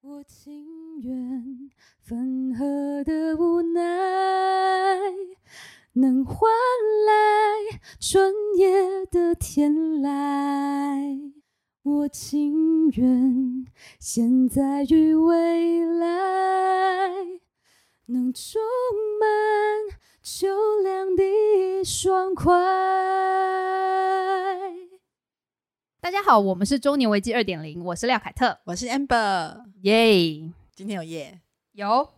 我情愿分合的无奈，能换来春夜的天籁。我情愿现在与未来，能充满秋凉的爽快。大家好，我们是中年危机二点零，我是廖凯特，我是 Amber，耶、今天有夜，有，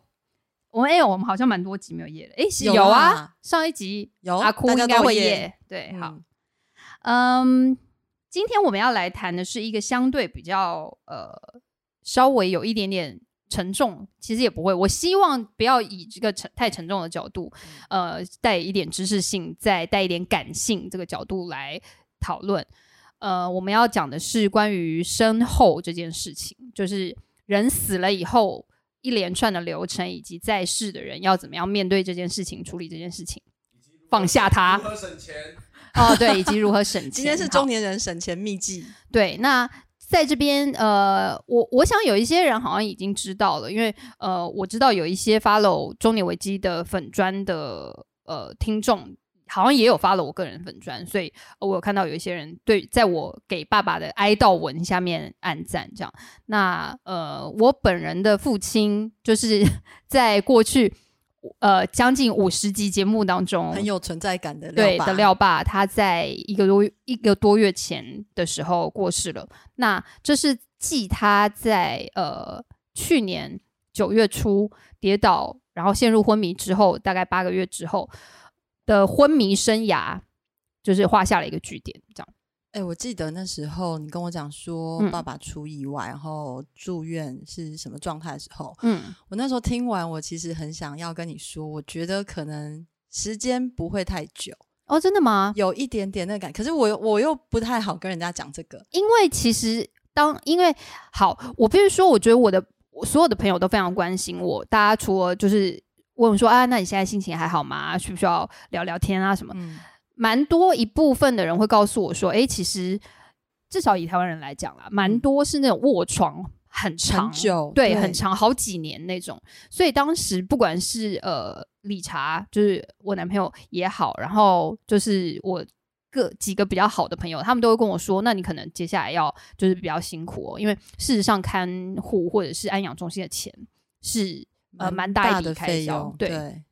我们哎、我们好像蛮多集没有夜了，哎、是有有啊。啦，上一集有阿哭大家应该会都夜。夜，对，好，嗯嗯，今天我们要来谈的是一个相对比较呃稍微有一点点沉重，其实也不会，我希望不要以这个沉太沉重的角度，呃，带一点知识性，再带一点感性这个角度来讨论。呃，我们要讲的是关于身后这件事情，就是人死了以后一连串的流程，以及在世的人要怎么样面对这件事情，处理这件事情，放下他如何省钱？哦，对，以及如何省 钱。今天是中年人省钱秘籍，对，那在这边，呃，我我想有一些人好像已经知道了，因为呃，我知道有一些 follow 中年危机的粉砖的呃听众，好像也有 follow 我个人粉砖，所以、呃我有看到有一些人对在我给爸爸的哀悼文下面按赞，这样。那呃，我本人的父亲就是 在过去呃将近五十集节目当中，很有存在感的爸对的廖爸，他在一个多一个多月前的时候过世了。那这是继他在呃去年九月初跌倒，然后陷入昏迷之后，大概八个月之后的昏迷生涯，就是画下了一个句点。这样，哎、我记得那时候你跟我讲说嗯爸爸出意外，然后住院是什么状态的时候，嗯，我那时候听完，我其实很想要跟你说，我觉得可能时间不会太久，哦，真的吗？有一点点那感，可是我又我又不太好跟人家讲这个，因为其实当因为好，我必须说，我觉得我的我所有的朋友都非常关心我。大家除了就是问我说啊，那你现在心情还好吗？需不需要聊聊天啊什么？嗯，蛮多一部分的人会告诉我说，诶，其实至少以台湾人来讲啦，蛮多是那种卧床很长很久对，对很长好几年那种。所以当时不管是呃理查，就是我男朋友也好，然后就是我。个几个比较好的朋友，他们都会跟我说：“那你可能接下来要就是比较辛苦哦，因为事实上看护或者是安养中心的钱是呃蛮大一笔的开销对对，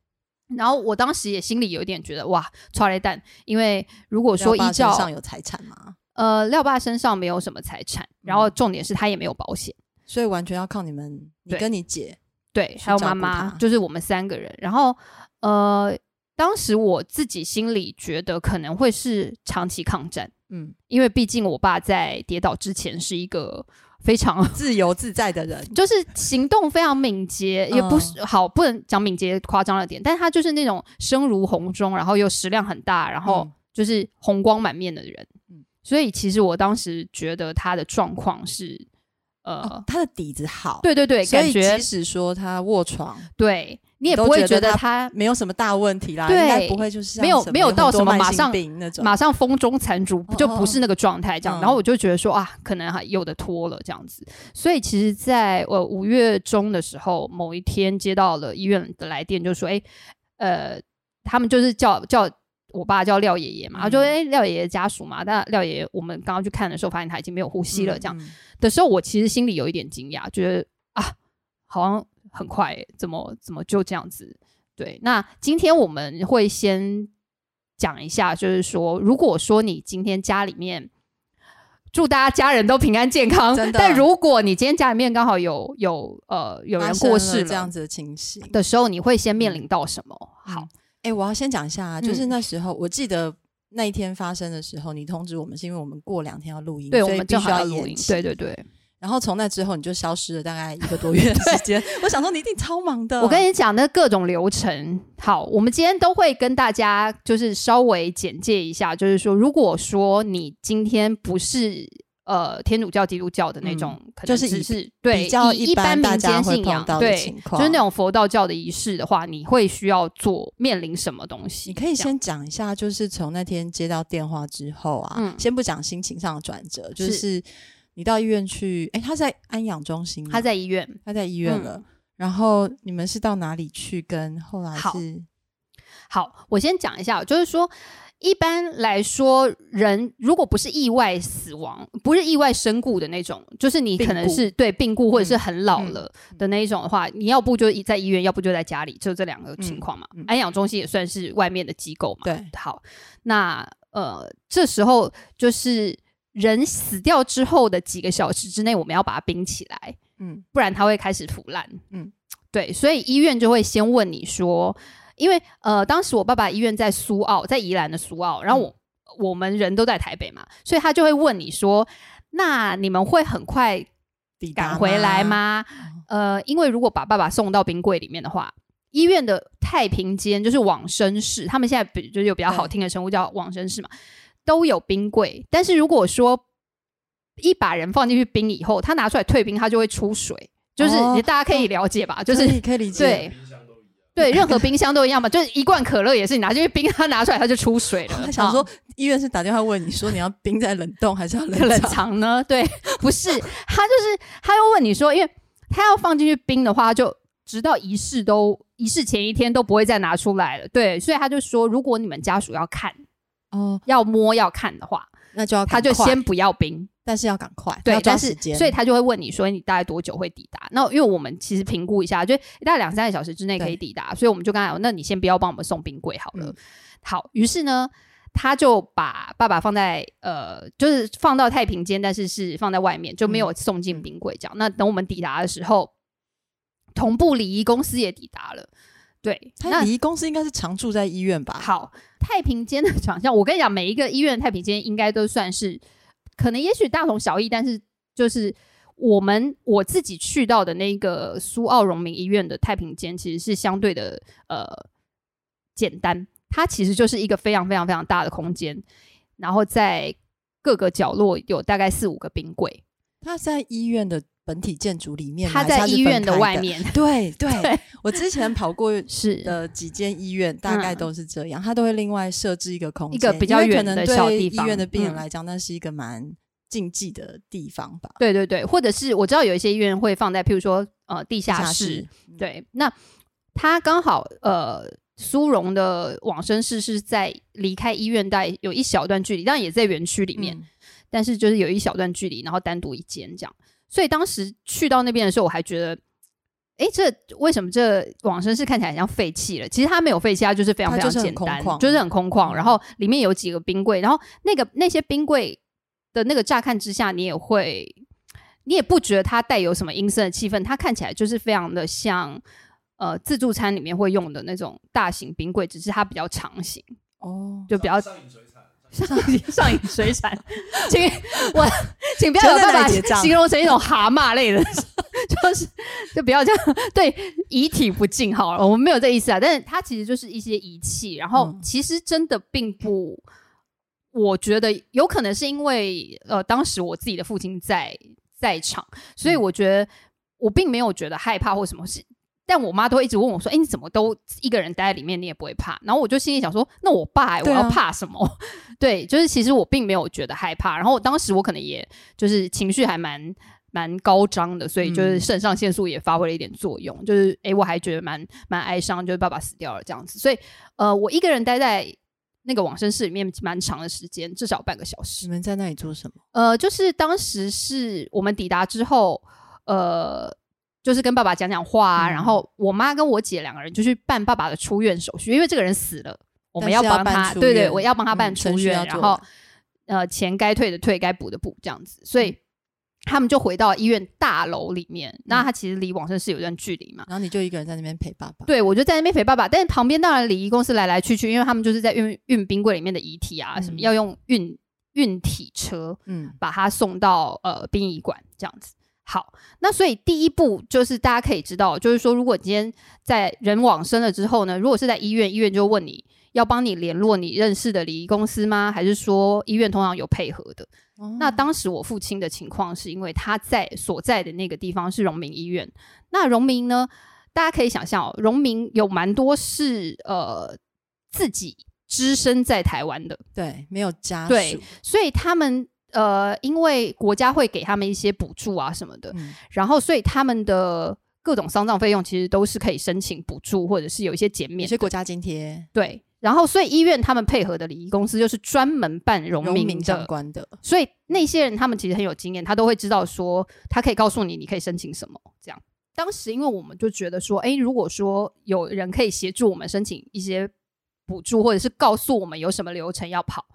然后我当时也心里有点觉得哇，超雷蛋，因为如果说依照上有财产吗？呃廖爸身上没有什么财产，然后嗯重点是他也没有保险，所以完全要靠你们，你跟你姐，对，还有妈妈就是我们三个人。然后呃，当时我自己心里觉得可能会是长期抗战，嗯，因为毕竟我爸在跌倒之前是一个非常 自由自在的人，就是行动非常敏捷，也不嗯。是好不能讲敏捷夸张了点，但是他就是那种声如洪钟，然后又食量很大，然后嗯。就是红光满面的人。嗯。所以其实我当时觉得他的状况是，呃，哦，他的底子好，对对对，感觉即使说他卧床，对你也不会觉得他没有什么大问题啦，对应该不会就是没有没有到什么马上病那种，马上风中残烛，哦就不是那个状态这样。嗯然后我就觉得说啊，可能还有的拖了这样子。所以其实在，呃五月中的时候，某一天接到了医院的来电，就说哎，呃，他们就是叫叫。我爸叫廖爷爷嘛，嗯他就哎廖爷爷家属嘛，但廖爷爷我们刚刚去看的时候，发现他已经没有呼吸了，这样、嗯嗯的时候，我其实心里有一点惊讶，觉得啊，好像很快耶，怎么怎么就这样子？对，那今天我们会先讲一下，就是说，如果说你今天家里面祝大家家人都平安健康，但如果你今天家里面刚好有有呃有人过世了过世这样子的情形。的时候，你会先面临到什么？好，哎、我要先讲一下啊，就是嗯那时候、我记得那一天发生的时候，你通知我们是因为我们过两天要录音，所以必须们正好要录音，对对对。然后从那之后你就消失了大概一个多月的时间，我想说你一定超忙的。我跟你讲，那各种流程，好，我们今天都会跟大家就是稍微简介一下，就是说，如果说你今天不是呃天主教、基督教的那种，可能就是以只是对比较一一般大民间信仰对就是那种佛道教的仪式的话，你会需要做面临什么东西？你可以先讲一下，就是从那天接到电话之后啊，嗯先不讲心情上的转折，就是是你到医院去，哎，他在安养中心，他在医院，他在医院了。然后你们是到哪里去？跟后来是好，我先讲一下，就是说。一般来说，人如果不是意外死亡，不是意外身故的那种，就是你可能是对病故或者是很老了的那一种的话，你要不就在医院，要不就在家里，就这两个情况嘛。安养中心也算是外面的机构嘛。对，好，那呃，这时候就是人死掉之后的几个小时之内，我们要把它冰起来，嗯，不然它会开始腐烂，嗯，对，所以医院就会先问你说。因为呃，当时我爸爸医院在苏澳，在宜兰的苏澳，然后我我们人都在台北嘛，所以他就会问你说：“那你们会很快赶回来吗？”呃，因为如果把爸爸送到冰柜里面的话，医院的太平间就是往生室，他们现在比就是有比较好听的称呼叫往生室嘛，都有冰柜。但是如果说一把人放进去冰以后，他拿出来退冰，他就会出水，就是大家可以了解吧？就是可以理解。对。对，任何冰箱都一样嘛，就是一罐可乐也是，你拿进去冰，它拿出来它就出水了。他 想说，医院是打电话问你说你要冰在冷冻还是要冷藏呢？对，不是，他就是他又问你说，因为他要放进去冰的话，就直到仪式都仪式前一天都不会再拿出来了。对，所以他就说，如果你们家属要看哦，要摸要看的话，那就要他就先不要冰。但是要赶快，对，但是所以他就会问你说你大概多久会抵达？那因为我们其实评估一下，就大概两三个小时之内可以抵达，所以我们就刚才那你先不要帮我们送冰柜好了。好，于是呢，他就把爸爸放在呃，就是放到太平间，但是是放在外面，就没有送进冰柜这样。那等我们抵达的时候，同步礼仪公司也抵达了。对，他礼仪公司应该是常住在医院吧？好，太平间的长相，我跟你讲，每一个医院的太平间应该都算是。可能也许大同小异，但是就是我们我自己去到的那个苏澳荣民医院的太平间，其实是相对的呃简单。它其实就是一个非常非常非常大的空间，然后在各个角落有大概四五个冰柜。它在医院的本体建筑里面，它在医院的外面。对 对，我之前跑过 是的几间医院，大概都是这样，它都会另外设置一个空间，一个比较远的小地方。医院的病人来讲，那是一个蛮禁忌的地方吧？对对对，或者是我知道有一些医院会放在，譬如说呃地下室。对，那他刚好呃苏荣的往生室是在离开医院带有一小段距离，当然也在园区里面。但是就是有一小段距离，然后单独一间这样，所以当时去到那边的时候，我还觉得，哎，这为什么这往生室看起来像废弃了？其实它没有废弃，它就是非常非常简单，就是很空旷。然后里面有几个冰柜，然后那个那些冰柜的那个乍看之下，你也会，你也不觉得它带有什么阴森的气氛，它看起来就是非常的像呃自助餐里面会用的那种大型冰柜，只是它比较长型哦，就比较。上上瘾 水产，请我请不要有办法形容成一种蛤蟆类的，就是就不要这样对遗体不敬好了，我们没有这意思啊。但是它其实就是一些仪器，然后其实真的并不，我觉得有可能是因为呃当时我自己的父亲在在场，所以我觉得我并没有觉得害怕或什么事。但我妈都一直问我说：“哎，你怎么都一个人待在里面，你也不会怕？”然后我就心里想说：“那我爸，我要怕什么？” 对，就是其实我并没有觉得害怕。然后当时我可能也就是情绪还蛮蛮高涨的，所以就是肾上腺素也发挥了一点作用。就是哎，我还觉得蛮蛮哀伤，就是爸爸死掉了这样子。所以呃，我一个人待在那个往生室里面蛮长的时间，至少半个小时。你们在那里做什么？呃，就是当时是我们抵达之后，呃。就是跟爸爸讲讲话啊，然后我妈跟我姐两个人就去办爸爸的出院手续，因为这个人死了，我们要帮他，对对，我要帮他办出院，然后呃，钱该退的退，该补的补，这样子，所以他们就回到医院大楼里面。那他其实离往生室有一段距离嘛，然后你就一个人在那边陪爸爸。对，我就在那边陪爸爸，但是旁边当然礼仪公司来来去去，因为他们就是在运运冰柜里面的遗体啊，什么要用运运体车，嗯，把他送到呃殡仪馆这样子。好，那所以第一步就是大家可以知道，就是说，如果今天在人往生了之后呢，如果是在医院，医院就问你要帮你联络你认识的礼仪公司吗？还是说医院通常有配合的？那当时我父亲的情况是因为他在所在的那个地方是荣民医院，那荣民呢，大家可以想象哦，荣民有蛮多是呃自己只身在台湾的，对，没有家属，对，所以他们。呃，因为国家会给他们一些补助啊什么的，然后所以他们的各种丧葬费用其实都是可以申请补助，或者是有一些减免，有些国家津贴。对，然后所以医院他们配合的礼仪公司就是专门办荣民相关的，所以那些人他们其实很有经验，他都会知道说，他可以告诉你你可以申请什么。这样，当时因为我们就觉得说，哎，如果说有人可以协助我们申请一些补助，或者是告诉我们有什么流程要跑。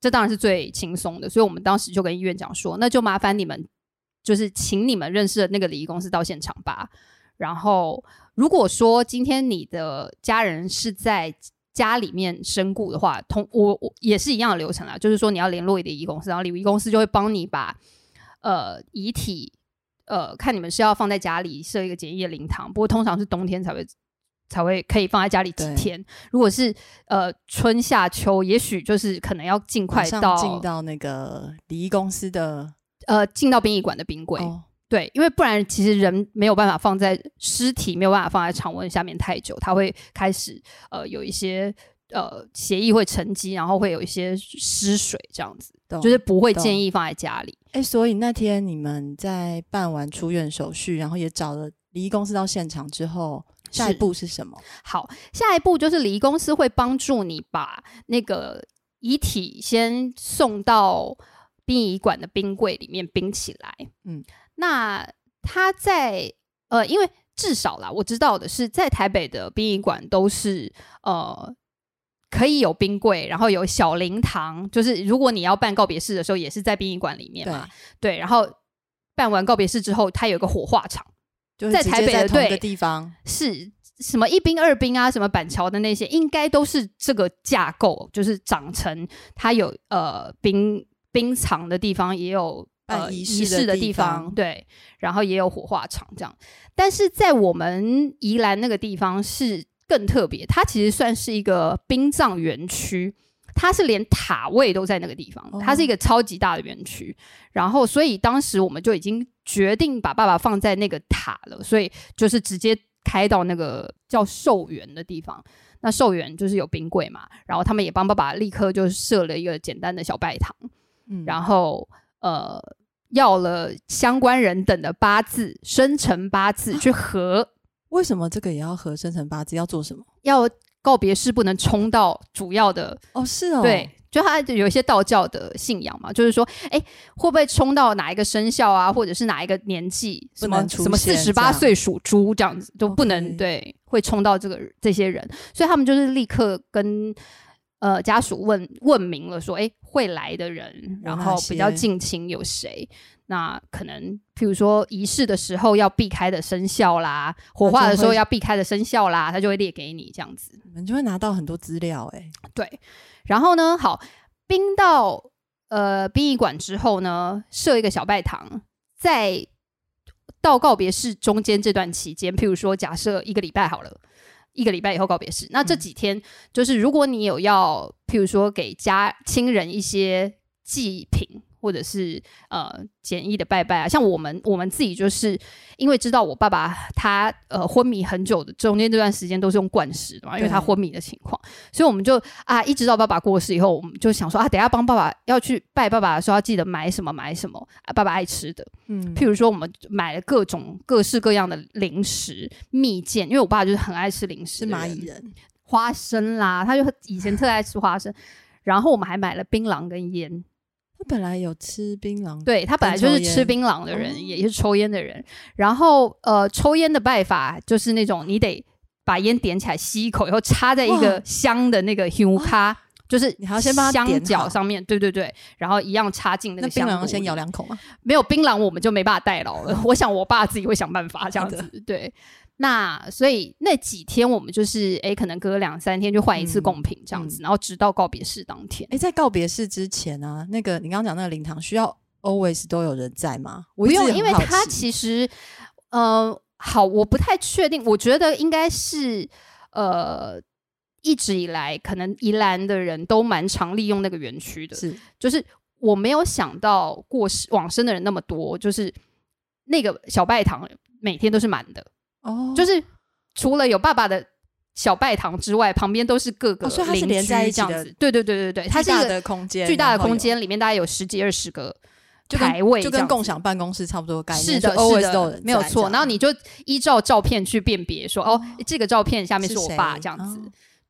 这当然是最轻松的，所以我们当时就跟医院讲说，那就麻烦你们，就是请你们认识的那个礼仪公司到现场吧。然后，如果说今天你的家人是在家里面身故的话，同我我也是一样的流程啊，就是说你要联络礼仪公司，然后礼仪公司就会帮你把呃遗体呃看你们是要放在家里设一个简易的灵堂，不过通常是冬天才会。才会可以放在家里几天。如果是呃春夏秋，也许就是可能要尽快到进到那个礼仪公司的呃进到殡仪馆的冰柜。对，因为不然其实人没有办法放在尸体没有办法放在常温下面太久，它会开始呃有一些呃血液会沉积，然后会有一些失水这样子，就是不会建议放在家里。哎，所以那天你们在办完出院手续，然后也找了礼仪公司到现场之后。下一步是什么？好，下一步就是礼仪公司会帮助你把那个遗体先送到殡仪馆的冰柜里面冰起来。嗯，那他在呃，因为至少啦，我知道的是，在台北的殡仪馆都是呃可以有冰柜，然后有小灵堂，就是如果你要办告别式的时候，也是在殡仪馆里面嘛。对，然后办完告别式之后，它有一个火化场。在台北的对地方是什么一兵二兵啊，什么板桥的那些，应该都是这个架构，就是长成它有呃兵兵藏的地方，也有呃仪式的地方，对，然后也有火化场这样。但是在我们宜兰那个地方是更特别，它其实算是一个殡葬园区。它是连塔位都在那个地方，它是一个超级大的园区，然后所以当时我们就已经决定把爸爸放在那个塔了，所以就是直接开到那个叫寿园的地方。那寿园就是有冰柜嘛，然后他们也帮爸爸立刻就设了一个简单的小拜堂，嗯，然后呃要了相关人等的八字生辰八字去合。为什么这个也要合生辰八字？要做什么？要。告别式不能冲到主要的哦，是哦，对，就他有一些道教的信仰嘛，就是说，哎，会不会冲到哪一个生肖啊，或者是哪一个年纪，什么什么四十八岁属猪这样子就不能对，会冲到这个这些人，所以他们就是立刻跟呃家属问问明了，说，哎，会来的人，然后比较近亲有谁。那可能，譬如说仪式的时候要避开的生肖啦，火化的时候要避开的生肖啦，他就会列给你这样子，你们就会拿到很多资料哎。对，然后呢，好，冰到呃殡仪馆之后呢，设一个小拜堂，在到告别式中间这段期间，譬如说假设一个礼拜好了，一个礼拜以后告别式，那这几天就是如果你有要，譬如说给家亲人一些祭品。或者是呃简易的拜拜啊，像我们我们自己就是因为知道我爸爸他呃昏迷很久的中间这段时间都是用灌食的嘛，因为他昏迷的情况，所以我们就啊一直到爸爸过世以后，我们就想说啊，等下帮爸爸要去拜爸爸的时候要记得买什么买什么啊，爸爸爱吃的，嗯，譬如说我们买了各种各式各样的零食蜜饯，因为我爸就是很爱吃零食，是蚂蚁。人。花生啦，他就以前特爱吃花生，然后我们还买了槟榔跟烟。他本来有吃槟榔，对他本来就是吃槟榔的人，也是抽烟的人。然后，呃，抽烟的拜法就是那种，你得把烟点起来，吸一口然后插在一个香的那个香卡，就是你还要先把香脚上面，对对对，然后一样插进那个槟榔，先咬两口吗？没有槟榔，我们就没办法代劳了。我想我爸自己会想办法这样子，对。那所以那几天我们就是哎，可能隔两三天就换一次贡品这样子，然后直到告别式当天。哎，在告别式之前啊，那个你刚刚讲那个灵堂需要 always 都有人在吗？不用，因为他其实呃，好，我不太确定，我觉得应该是呃，一直以来可能宜兰的人都蛮常利用那个园区的，是，就是我没有想到过世往生的人那么多，就是那个小拜堂每天都是满的。哦，就是除了有爸爸的小拜堂之外，旁边都是各个邻居这样子。对对对对对，它是一个空间，巨大的空间，里面大概有十几二十个就排位，就跟共享办公室差不多概念。是的，是的，没有错。然后你就依照照片去辨别，说哦，这个照片下面是我爸这样子。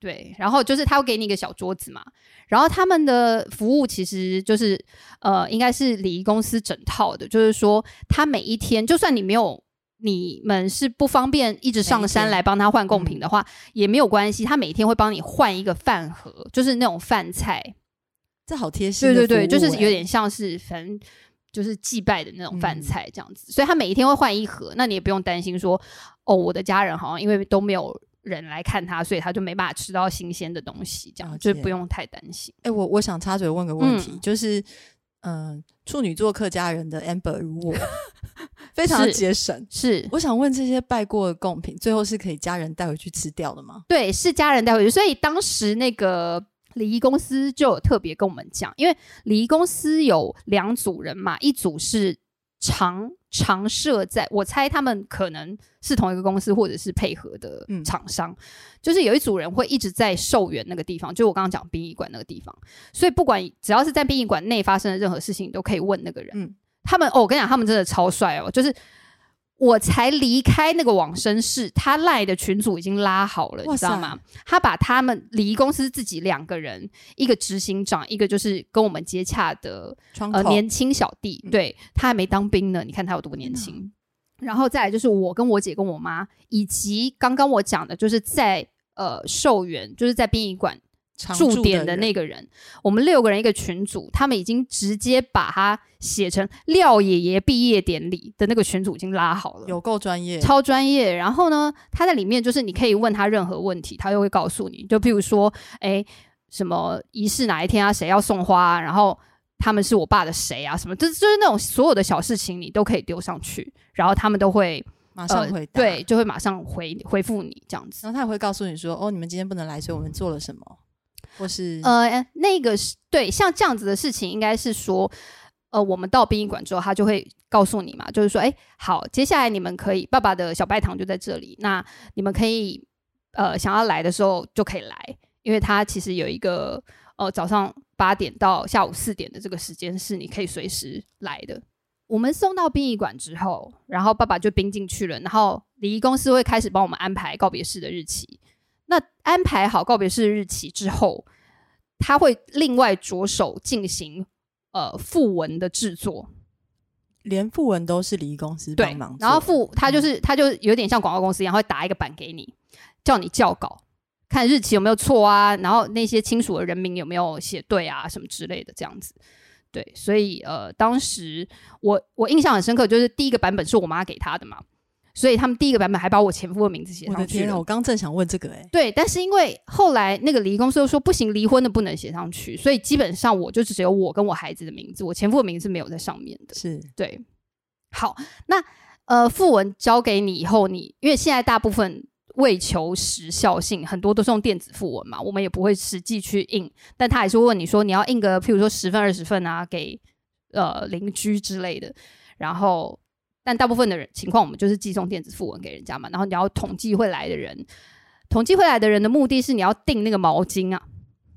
对，然后就是他会给你一个小桌子嘛，然后他们的服务其实就是呃，应该是礼仪公司整套的，就是说他每一天，就算你没有你们是不方便一直上山来帮他换贡品的话，也没有关系，他每天会帮你换一个饭盒，就是那种饭菜，这好贴心。对对对，就是有点像是反正就是祭拜的那种饭菜这样子，所以他每一天会换一盒，那你也不用担心说哦，我的家人好像因为都没有。人来看他，所以他就没办法吃到新鲜的东西，这样就不用太担心。哎，我我想插嘴问个问题，就是，嗯，处女座客家人的 Amber 如我，非常节省，是。我想问这些拜过的贡品，最后是可以家人带回去吃掉的吗？对，是家人带回去。所以当时那个礼仪公司就有特别跟我们讲，因为礼仪公司有两组人嘛，一组是。常常设在，我猜他们可能是同一个公司或者是配合的厂商，就是有一组人会一直在寿园那个地方，就我刚刚讲殡仪馆那个地方，所以不管只要是在殡仪馆内发生的任何事情，你都可以问那个人。嗯，他们哦，我跟你讲，他们真的超帅哦，就是。我才离开那个往生室，他赖的群组已经拉好了，你知道吗？他把他们礼仪公司自己两个人，一个执行长，一个就是跟我们接洽的呃年轻小弟，对他还没当兵呢，你看他有多年轻。然后再来就是我跟我姐跟我妈，以及刚刚我讲的，就是在呃寿元，就是在殡仪馆。驻点的那个人，我们六个人一个群组，他们已经直接把他写成廖爷爷毕业典礼的那个群组已经拉好了，有够专业，超专业。然后呢，他在里面就是你可以问他任何问题，他又会告诉你。就譬如说，哎，什么仪式哪一天啊，谁要送花，然后他们是我爸的谁啊，什么，就是就是那种所有的小事情，你都可以丢上去，然后他们都会马上回答，对，就会马上回回复你这样子。然后他也会告诉你说，哦，你们今天不能来，所以我们做了什么。或是呃，那个是对，像这样子的事情，应该是说，呃，我们到殡仪馆之后，他就会告诉你嘛，就是说，哎，好，接下来你们可以，爸爸的小拜堂就在这里，那你们可以，呃，想要来的时候就可以来，因为他其实有一个，呃，早上八点到下午四点的这个时间是你可以随时来的。我们送到殡仪馆之后，然后爸爸就冰进去了，然后礼仪公司会开始帮我们安排告别式的日期。那安排好告别式日期之后，他会另外着手进行呃附文的制作，连附文都是礼仪公司帮忙。然后附他就是他就有点像广告公司一样，会打一个版给你，叫你校稿，看日期有没有错啊，然后那些亲属的人名有没有写对啊，什么之类的这样子。对，所以呃，当时我我印象很深刻，就是第一个版本是我妈给他的嘛。所以他们第一个版本还把我前夫的名字写上去。我的天啊！我刚正想问这个哎。对，但是因为后来那个离公司又说不行，离婚的不能写上去，所以基本上我就只有我跟我孩子的名字，我前夫的名字没有在上面的。是对。好，那呃，副文交给你以后，你因为现在大部分为求时效性，很多都是用电子副文嘛，我们也不会实际去印，但他还是问你说你要印个，譬如说十份二十份啊，给呃邻居之类的，然后。但大部分的人情况，我们就是寄送电子符文给人家嘛。然后你要统计会来的人，统计会来的人的目的是你要订那个毛巾啊。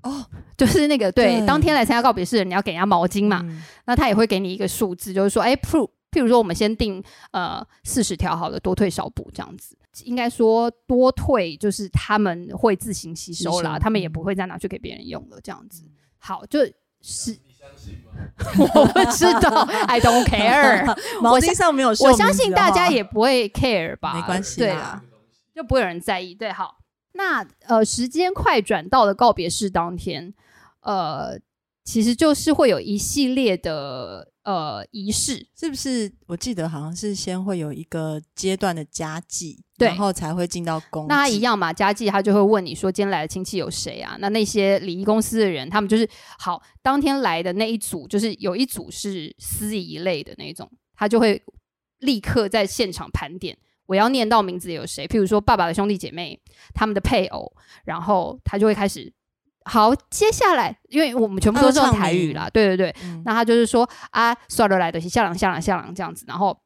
哦，就是那个对，当天来参加告别式的人，你要给人家毛巾嘛。那他也会给你一个数字，就是说，哎，譬如譬如说，我们先订呃四十条，好了，多退少补这样子。应该说多退就是他们会自行吸收啦，他们也不会再拿去给别人用了这样子。好，就是。我不知道，I don't care。毛巾上没有，我相信大家也不会 care 吧？没关系，对啊，就不会有人在意。对，好，那呃，时间快转到了告别式当天，呃，其实就是会有一系列的。呃，仪式是不是？我记得好像是先会有一个阶段的家祭，然后才会进到公。那一样嘛，家祭他就会问你说，今天来的亲戚有谁啊？那那些礼仪公司的人，他们就是好，当天来的那一组，就是有一组是司仪类的那种，他就会立刻在现场盘点，我要念到名字有谁，譬如说爸爸的兄弟姐妹，他们的配偶，然后他就会开始。好，接下来，因为我们全部都是用台语啦，对对对，那他就是说啊，算了来的，下郎下郎下郎这样子，然后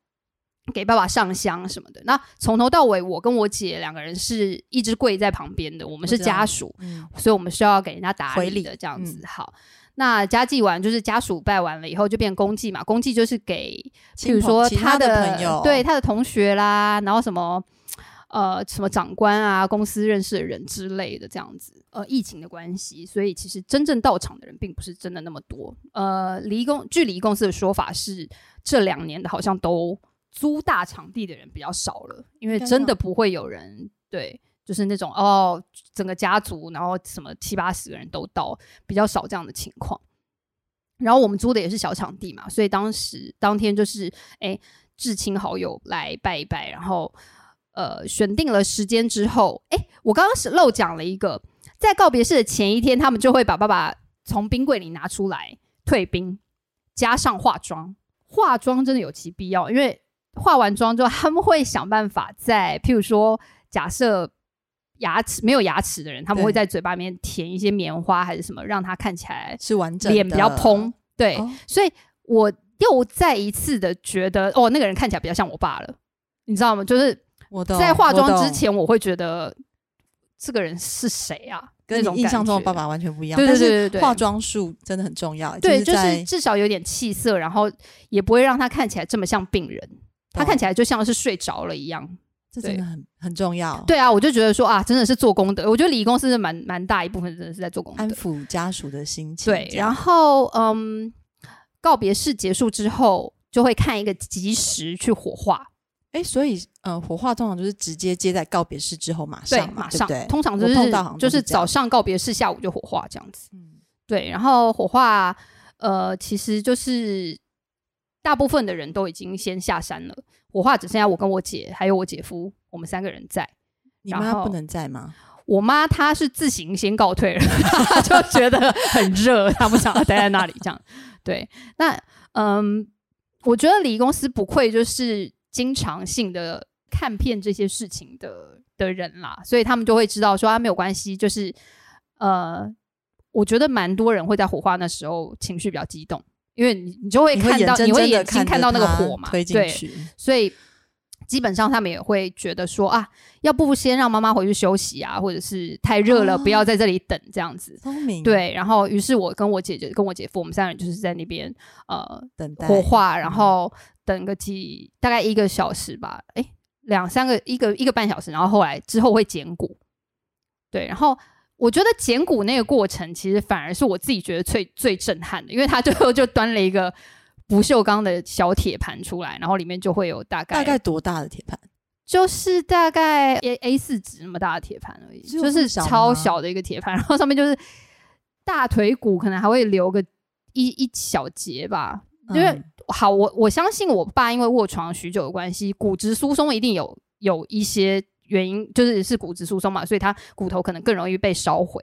给爸爸上香什么的。那从头到尾，我跟我姐两个人是一直跪在旁边的，我们是家属，嗯，所以我们需要给人家打回礼理的这样子。好，那家祭完就是家属拜完了以后就变公祭嘛，公祭就是给比如说其他的朋友，对他的同学啦，然后什么呃什么长官啊，公司认识的人之类的这样子。呃，疫情的关系，所以其实真正到场的人并不是真的那么多。呃，离公据离公司的说法是，这两年的好像都租大场地的人比较少了，因为真的不会有人对。就是那种哦，整个家族，然后什么七八十个人都到，比较少这样的情况。然后我们租的也是小场地嘛，所以当时当天就是哎，至亲好友来拜一拜，然后呃选定了时间之后，哎，我刚刚是漏讲了一个，在告别式的前一天，他们就会把爸爸从冰柜里拿出来退冰，加上化妆，化妆真的有其必要，因为化完妆之后，他们会想办法在譬如说假设。牙齿没有牙齿的人，他们会在嘴巴里面填一些棉花还是什么，让他看起来是完整的，脸比较蓬，对，哦所以我又再一次的觉得，哦，那个人看起来比较像我爸了，你知道吗？就是我懂在化妆之，前，我会觉得这个人是谁啊？跟你印象中的爸爸完全不一样。对对对对对化妆术真的很重要，对，就就是至少有点气色，然后也不会让他看起来这么像病人，他看起来就像是睡着了一样。这真的很很重要，，对啊，我就觉得说啊，真的是做功德。我觉得礼仪公司是蛮蛮大一部分真的是在做功德安。抚家属的心情。对，然后嗯，告别式结束之后，就会看一个吉时去火化。哎，所以呃，火化通常就是直接接在告别式之后马，上，马上对对？通常就是就是早上告别式，下午就火化这样子。嗯对，然后火化，呃，其实就是大部分的人都已经先下山了，火化只剩下我跟我姐还有我姐夫，我们三个人在。你妈不能在吗？我妈她是自行先告退了，她就觉得很热，她不想要待在那里。这样，对，那嗯，我觉得礼仪公司不愧就是经常性的看片这些事情的的人啦，所以他们就会知道说啊，没有关系，就是呃，我觉得蛮多人会在火化那时候情绪比较激动，因为你你就会看到，你会眼睛看到那个火嘛，推进对，去，所以基本上他们也会觉得说啊，要不先让妈妈回去休息啊，或者是太热了，哦。不要在这里等这样子。聪明，，对，然后于是我跟我姐姐跟我姐夫，我们三个人就是在那边呃等待。火化，然嗯。后等个几大概一个小时吧，诶，两三个一个一个半小时，然后后来之后会捡骨。对，然后我觉得捡骨那个过程，其实反而是我自己觉得最最震撼的，因为他最后就端了一个不锈钢的小铁盘出来，然后里面就会有大概大概多大的铁盘？就是大概 A A 四纸那么大的铁盘而已，就是超小的一个铁盘，然后上面就是大腿骨，可能还会留个一一小节吧。因为、嗯好，我我相信我爸因为卧床许久的关系，骨质疏松一定有有一些原因，就是是骨质疏松嘛，所以他骨头可能更容易被烧毁。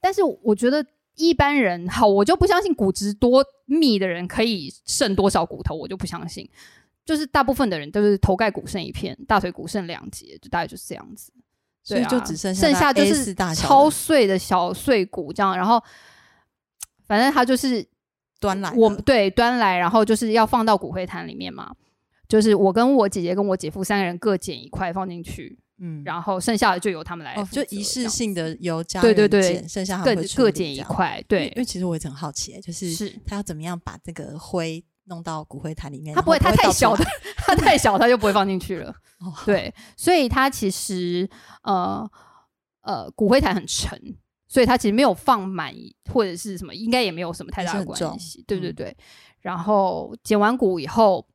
但是我觉得一般人，好，我就不相信骨质多密的人可以剩多少骨头，我就不相信。就是大部分的人都是头盖骨剩一片，大腿骨剩两节，就大概就是这样子。所以就只剩剩下就是超碎的小碎骨这样，然后反正他就是端来，我对端来，然后就是要放到骨灰坛里面嘛。就是我跟我姐姐跟我姐夫三个人各捡一块放进去，嗯然后剩下的就由他们来哦，就仪式性的由家对对对人剩下他各各捡一。块，对因，为其实我也很好奇，就是是他要怎么样把这个灰弄到骨灰坛里面？他不会，它然后倒出太小的 他，太小，他就不会放进去了。哦，对，所以他其实呃呃骨灰坛很沉，所以它其实没有放满或者是什么，应该也没有什么太大的关系。对对嗯对，然后捡完骨以后，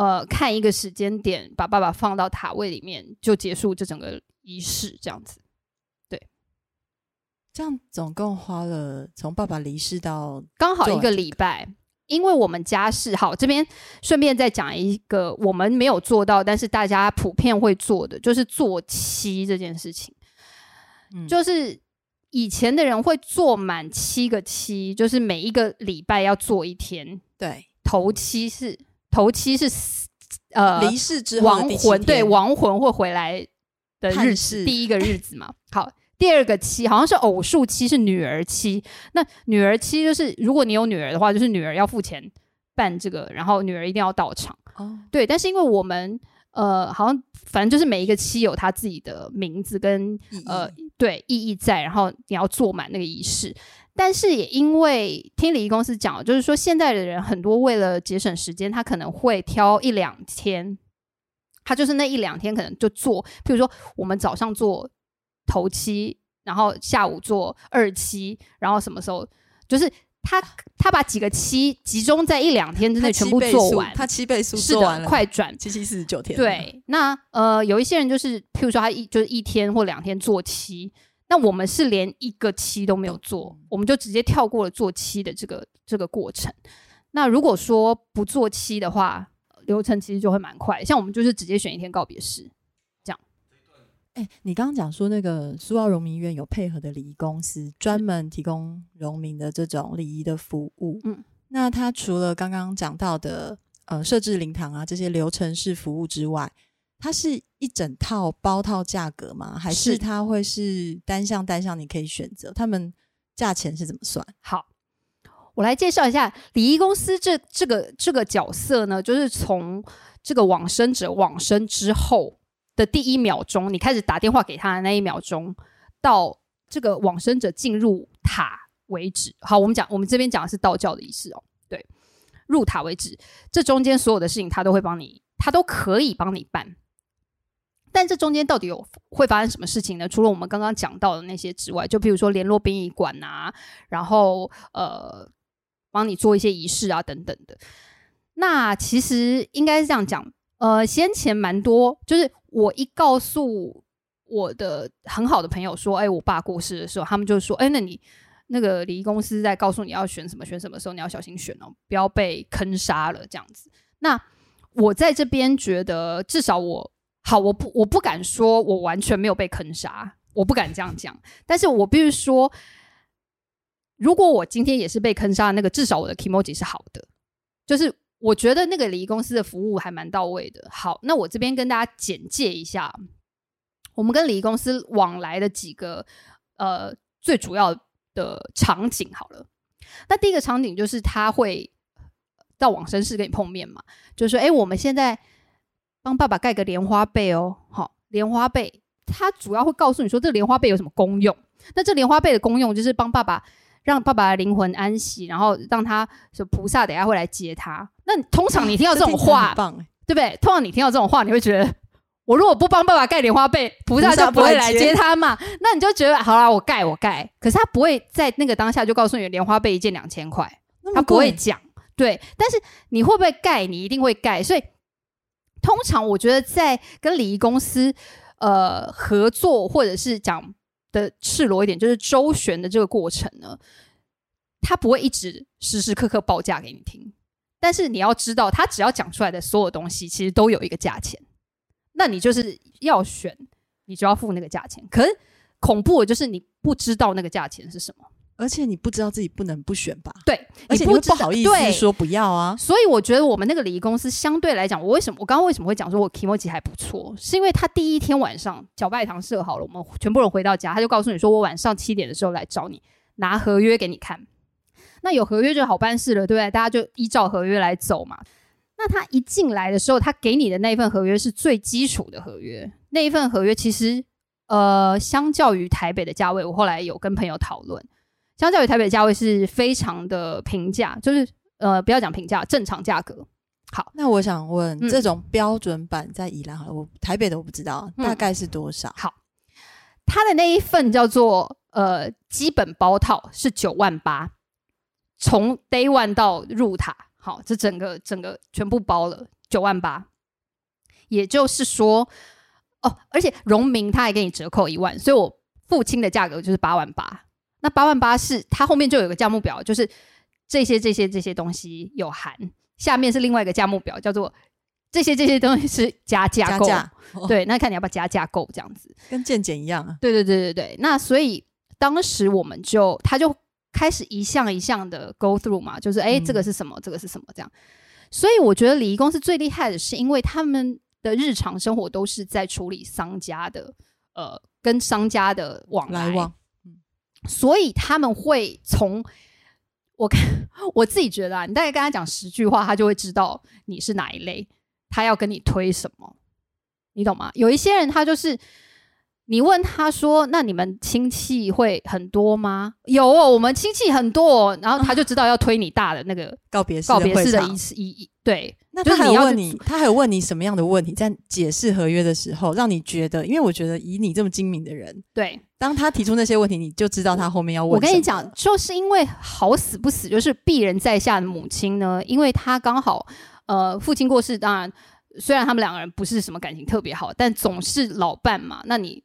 呃，看一个时间点，把爸爸放到塔位里面，就结束这整个仪式，这样子。对这样总共花了从爸爸离世到刚好一个礼拜。因为我们家是好，这边顺便再讲一个我们没有做到，但是大家普遍会做的，就是做七这件事情。嗯就是以前的人会做满七个七，就是每一个礼拜要做一天。对头七是头七是死呃离世之后亡魂，对亡魂会回来的日子，第一个日子嘛。好，第二个七好像是偶数七，是女儿七。那女儿七就是如果你有女儿的话，就是女儿要付钱办这个，然后女儿一定要到场。哦，对，但是因为我们呃，好像反正就是每一个期有他自己的名字跟呃义对意义在，然后你要做满那个仪式。但是也因为听礼仪公司讲，就是说现在的人很多为了节省时间，他可能会挑一两天，他就是那一两天可能就做，譬如说我们早上做头七，然后下午做二期，然后什么时候就是他他把几个期集中在一两天之内全部做完，他七倍速是的，做完了，快转。七七四十九天，，对，那呃，有一些人就是，譬如说他一就是一天或两天做七，那我们是连一个期都没有做，我们就直接跳过了做期的这个这个过程。那如果说不做期的话，流程其实就会蛮快。像我们就是直接选一天告别式，哎、你刚刚讲说那个苏澳荣民医院有配合的礼仪公司，专门提供荣民的这种礼仪的服务。嗯，那它除了刚刚讲到的呃设置灵堂啊这些流程式服务之外，它是一整套包套价格吗？还是是它会是单项单项你可以选择？他们价钱是怎么算？好，我来介绍一下礼仪公司这这个这个角色呢，就是从这个往生者往生之后的第一秒钟，你开始打电话给他的那一秒钟，到这个往生者进入塔为止。好，我们讲我们这边讲的是道教的仪式哦，对，入塔为止，这中间所有的事情他都会帮你，他都可以帮你办。但这中间到底有会发生什么事情呢？除了我们刚刚讲到的那些之外，就比如说联络殡仪馆啊，然后呃，帮你做一些仪式啊等等的。那其实应该是这样讲，呃，先前蛮多，就是我一告诉我的很好的朋友说，哎，我爸过世的时候，他们就说，哎，那你那个礼仪公司在告诉你要选什么选什么时候，你要小心选哦，不要被坑杀了这样子。那我在这边觉得，至少我好，我不我不敢说我完全没有被坑杀，我不敢这样讲，但是我必须说，如果我今天也是被坑杀那个，至少我的 emoji 是好的，就是我觉得那个礼仪公司的服务还蛮到位的。好，那我这边跟大家简介一下，我们跟礼仪公司往来的几个呃最主要的场景好了。那第一个场景就是他会到往生室跟你碰面嘛，就是说，哎，我们现在帮爸爸盖个莲花被哦，好，莲花被，他主要会告诉你说这个莲花被有什么功用。那这莲花被的功用就是帮爸爸让爸爸的灵魂安息，然后让他说菩萨等下会来接他。那通常你听到这种 话对不对？通常你听到这种话，你会觉得，我如果不帮爸爸盖莲花被，菩萨就不会来接接他嘛。那你就觉得，好啦，我盖我盖。可是他不会在那个当下就告诉你，莲花被一件两千块，他不会贵讲。对，但是你会不会盖？你一定会盖。所以通常我觉得在跟礼仪公司呃合作，或者是讲的赤裸一点，就是周旋的这个过程呢，他不会一直时时刻刻报价给你听。但是你要知道，他只要讲出来的所有东西，其实都有一个价钱。那你就是要选，你就要付那个价钱。可是恐怖的就是你不知道那个价钱是什么。而且你不知道自己不能不选吧？对，而且你不不好意思说不要啊。所以我觉得我们那个礼仪公司相对来讲，我为什么我刚刚为什么会讲说我 emoji 还不错，是因为他第一天晚上小拜堂设好了，我们全部人回到家，他就告诉你说我晚上七点的时候来找你，拿合约给你看。那有合约就好办事了，对不对？大家就依照合约来走嘛。那他一进来的时候，他给你的那一份合约是最基础的合约，那一份合约其实呃，相较于台北的价位，我后来有跟朋友讨论，相较于台北的价位是非常的平价，就是呃，不要讲平价，正常价格。好，那我想问，嗯这种标准版在宜兰好了，我台北的我不知道，嗯大概是多少？好，他的那一份叫做呃基本包套是九万八，从 day one 到入塔，好，这整个整个全部包了九万八，也就是说，哦，而且荣民他还给你折扣一万，所以我付清的价格就是八万八。那八万八是它后面就有个价目表，就是这些这些这些东西有含，下面是另外一个价目表，叫做这些这些东西是加价购。加，哦，对，那看你要不要加价购这样子。跟健检一样啊。对对对对对，那所以当时我们就他就开始一项一项的 go through 嘛，就是哎、嗯这个是什么，这个是什么这样。所以我觉得礼仪公司最厉害的是，因为他们的日常生活都是在处理商家的呃跟商家的往来往，所以他们会从我看我自己觉得啊，你大概跟他讲十句话，他就会知道你是哪一类。他要跟你推什么，你懂吗？有一些人他就是。你问他说：“那你们亲戚会很多吗？”有哦，我们亲戚很多、哦，然后他就知道要推你大的那个告别式告别式的仪式，一一对，那他还有问你，他还有问你什么样的问题，在解释合约的时候，让你觉得，因为我觉得以你这么精明的人，对。当他提出那些问题，你就知道他后面要问。我跟你讲，，就是因为好死不死，就是鄙人在下的母亲呢，因为她刚好呃父亲过世，当然虽然他们两个人不是什么感情特别好，但总是老伴嘛。那你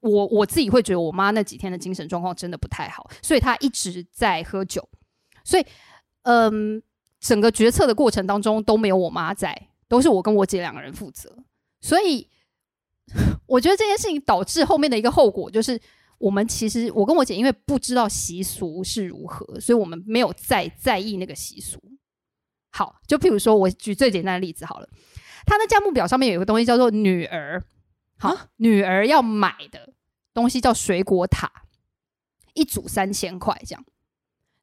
我我自己会觉得我妈那几天的精神状况真的不太好，所以她一直在喝酒，所以嗯，整个决策的过程当中都没有我妈在，都是我跟我姐两个人负责，所以 我觉得这件事情导致后面的一个后果就是。我们其实，我跟我姐因为不知道习俗是如何，所以我们没有在在意那个习俗。好，就譬如说，我举最简单的例子好了，他的价目表上面有一个东西叫做女儿，好，啊女儿要买的东西叫水果塔，一组三千块这样。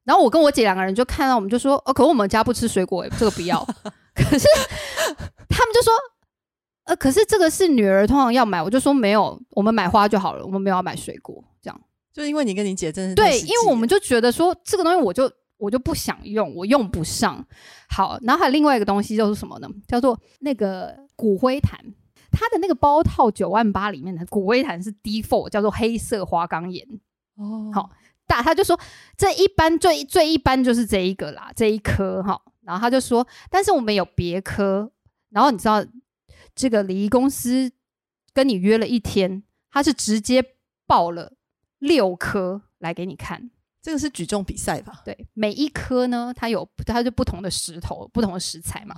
然后我跟我姐两个人就看到，我们就说，哦，可是我们家不吃水果、欸，这个不要。可是他们就说，呃，可是这个是女儿通常要买，我就说没有，我们买花就好了，我们没有要买水果，这样。就因为你跟你姐真的太对，因为我们就觉得说这个东西我就我就不想用，我用不上。好，然后还有另外一个东西就是什么呢？叫做那个骨灰坛，它的那个包套九万八里面的骨灰坛是 default 叫做黑色花岗岩。哦，好大他就说这一般最最一般就是这一个啦，这一颗哈。然后他就说，但是我们有别科。然后你知道这个礼仪公司跟你约了一天，他是直接报了六颗来给你看。这个是举重比赛吧？对，每一颗呢，它有它就不同的石头、不同的石材嘛，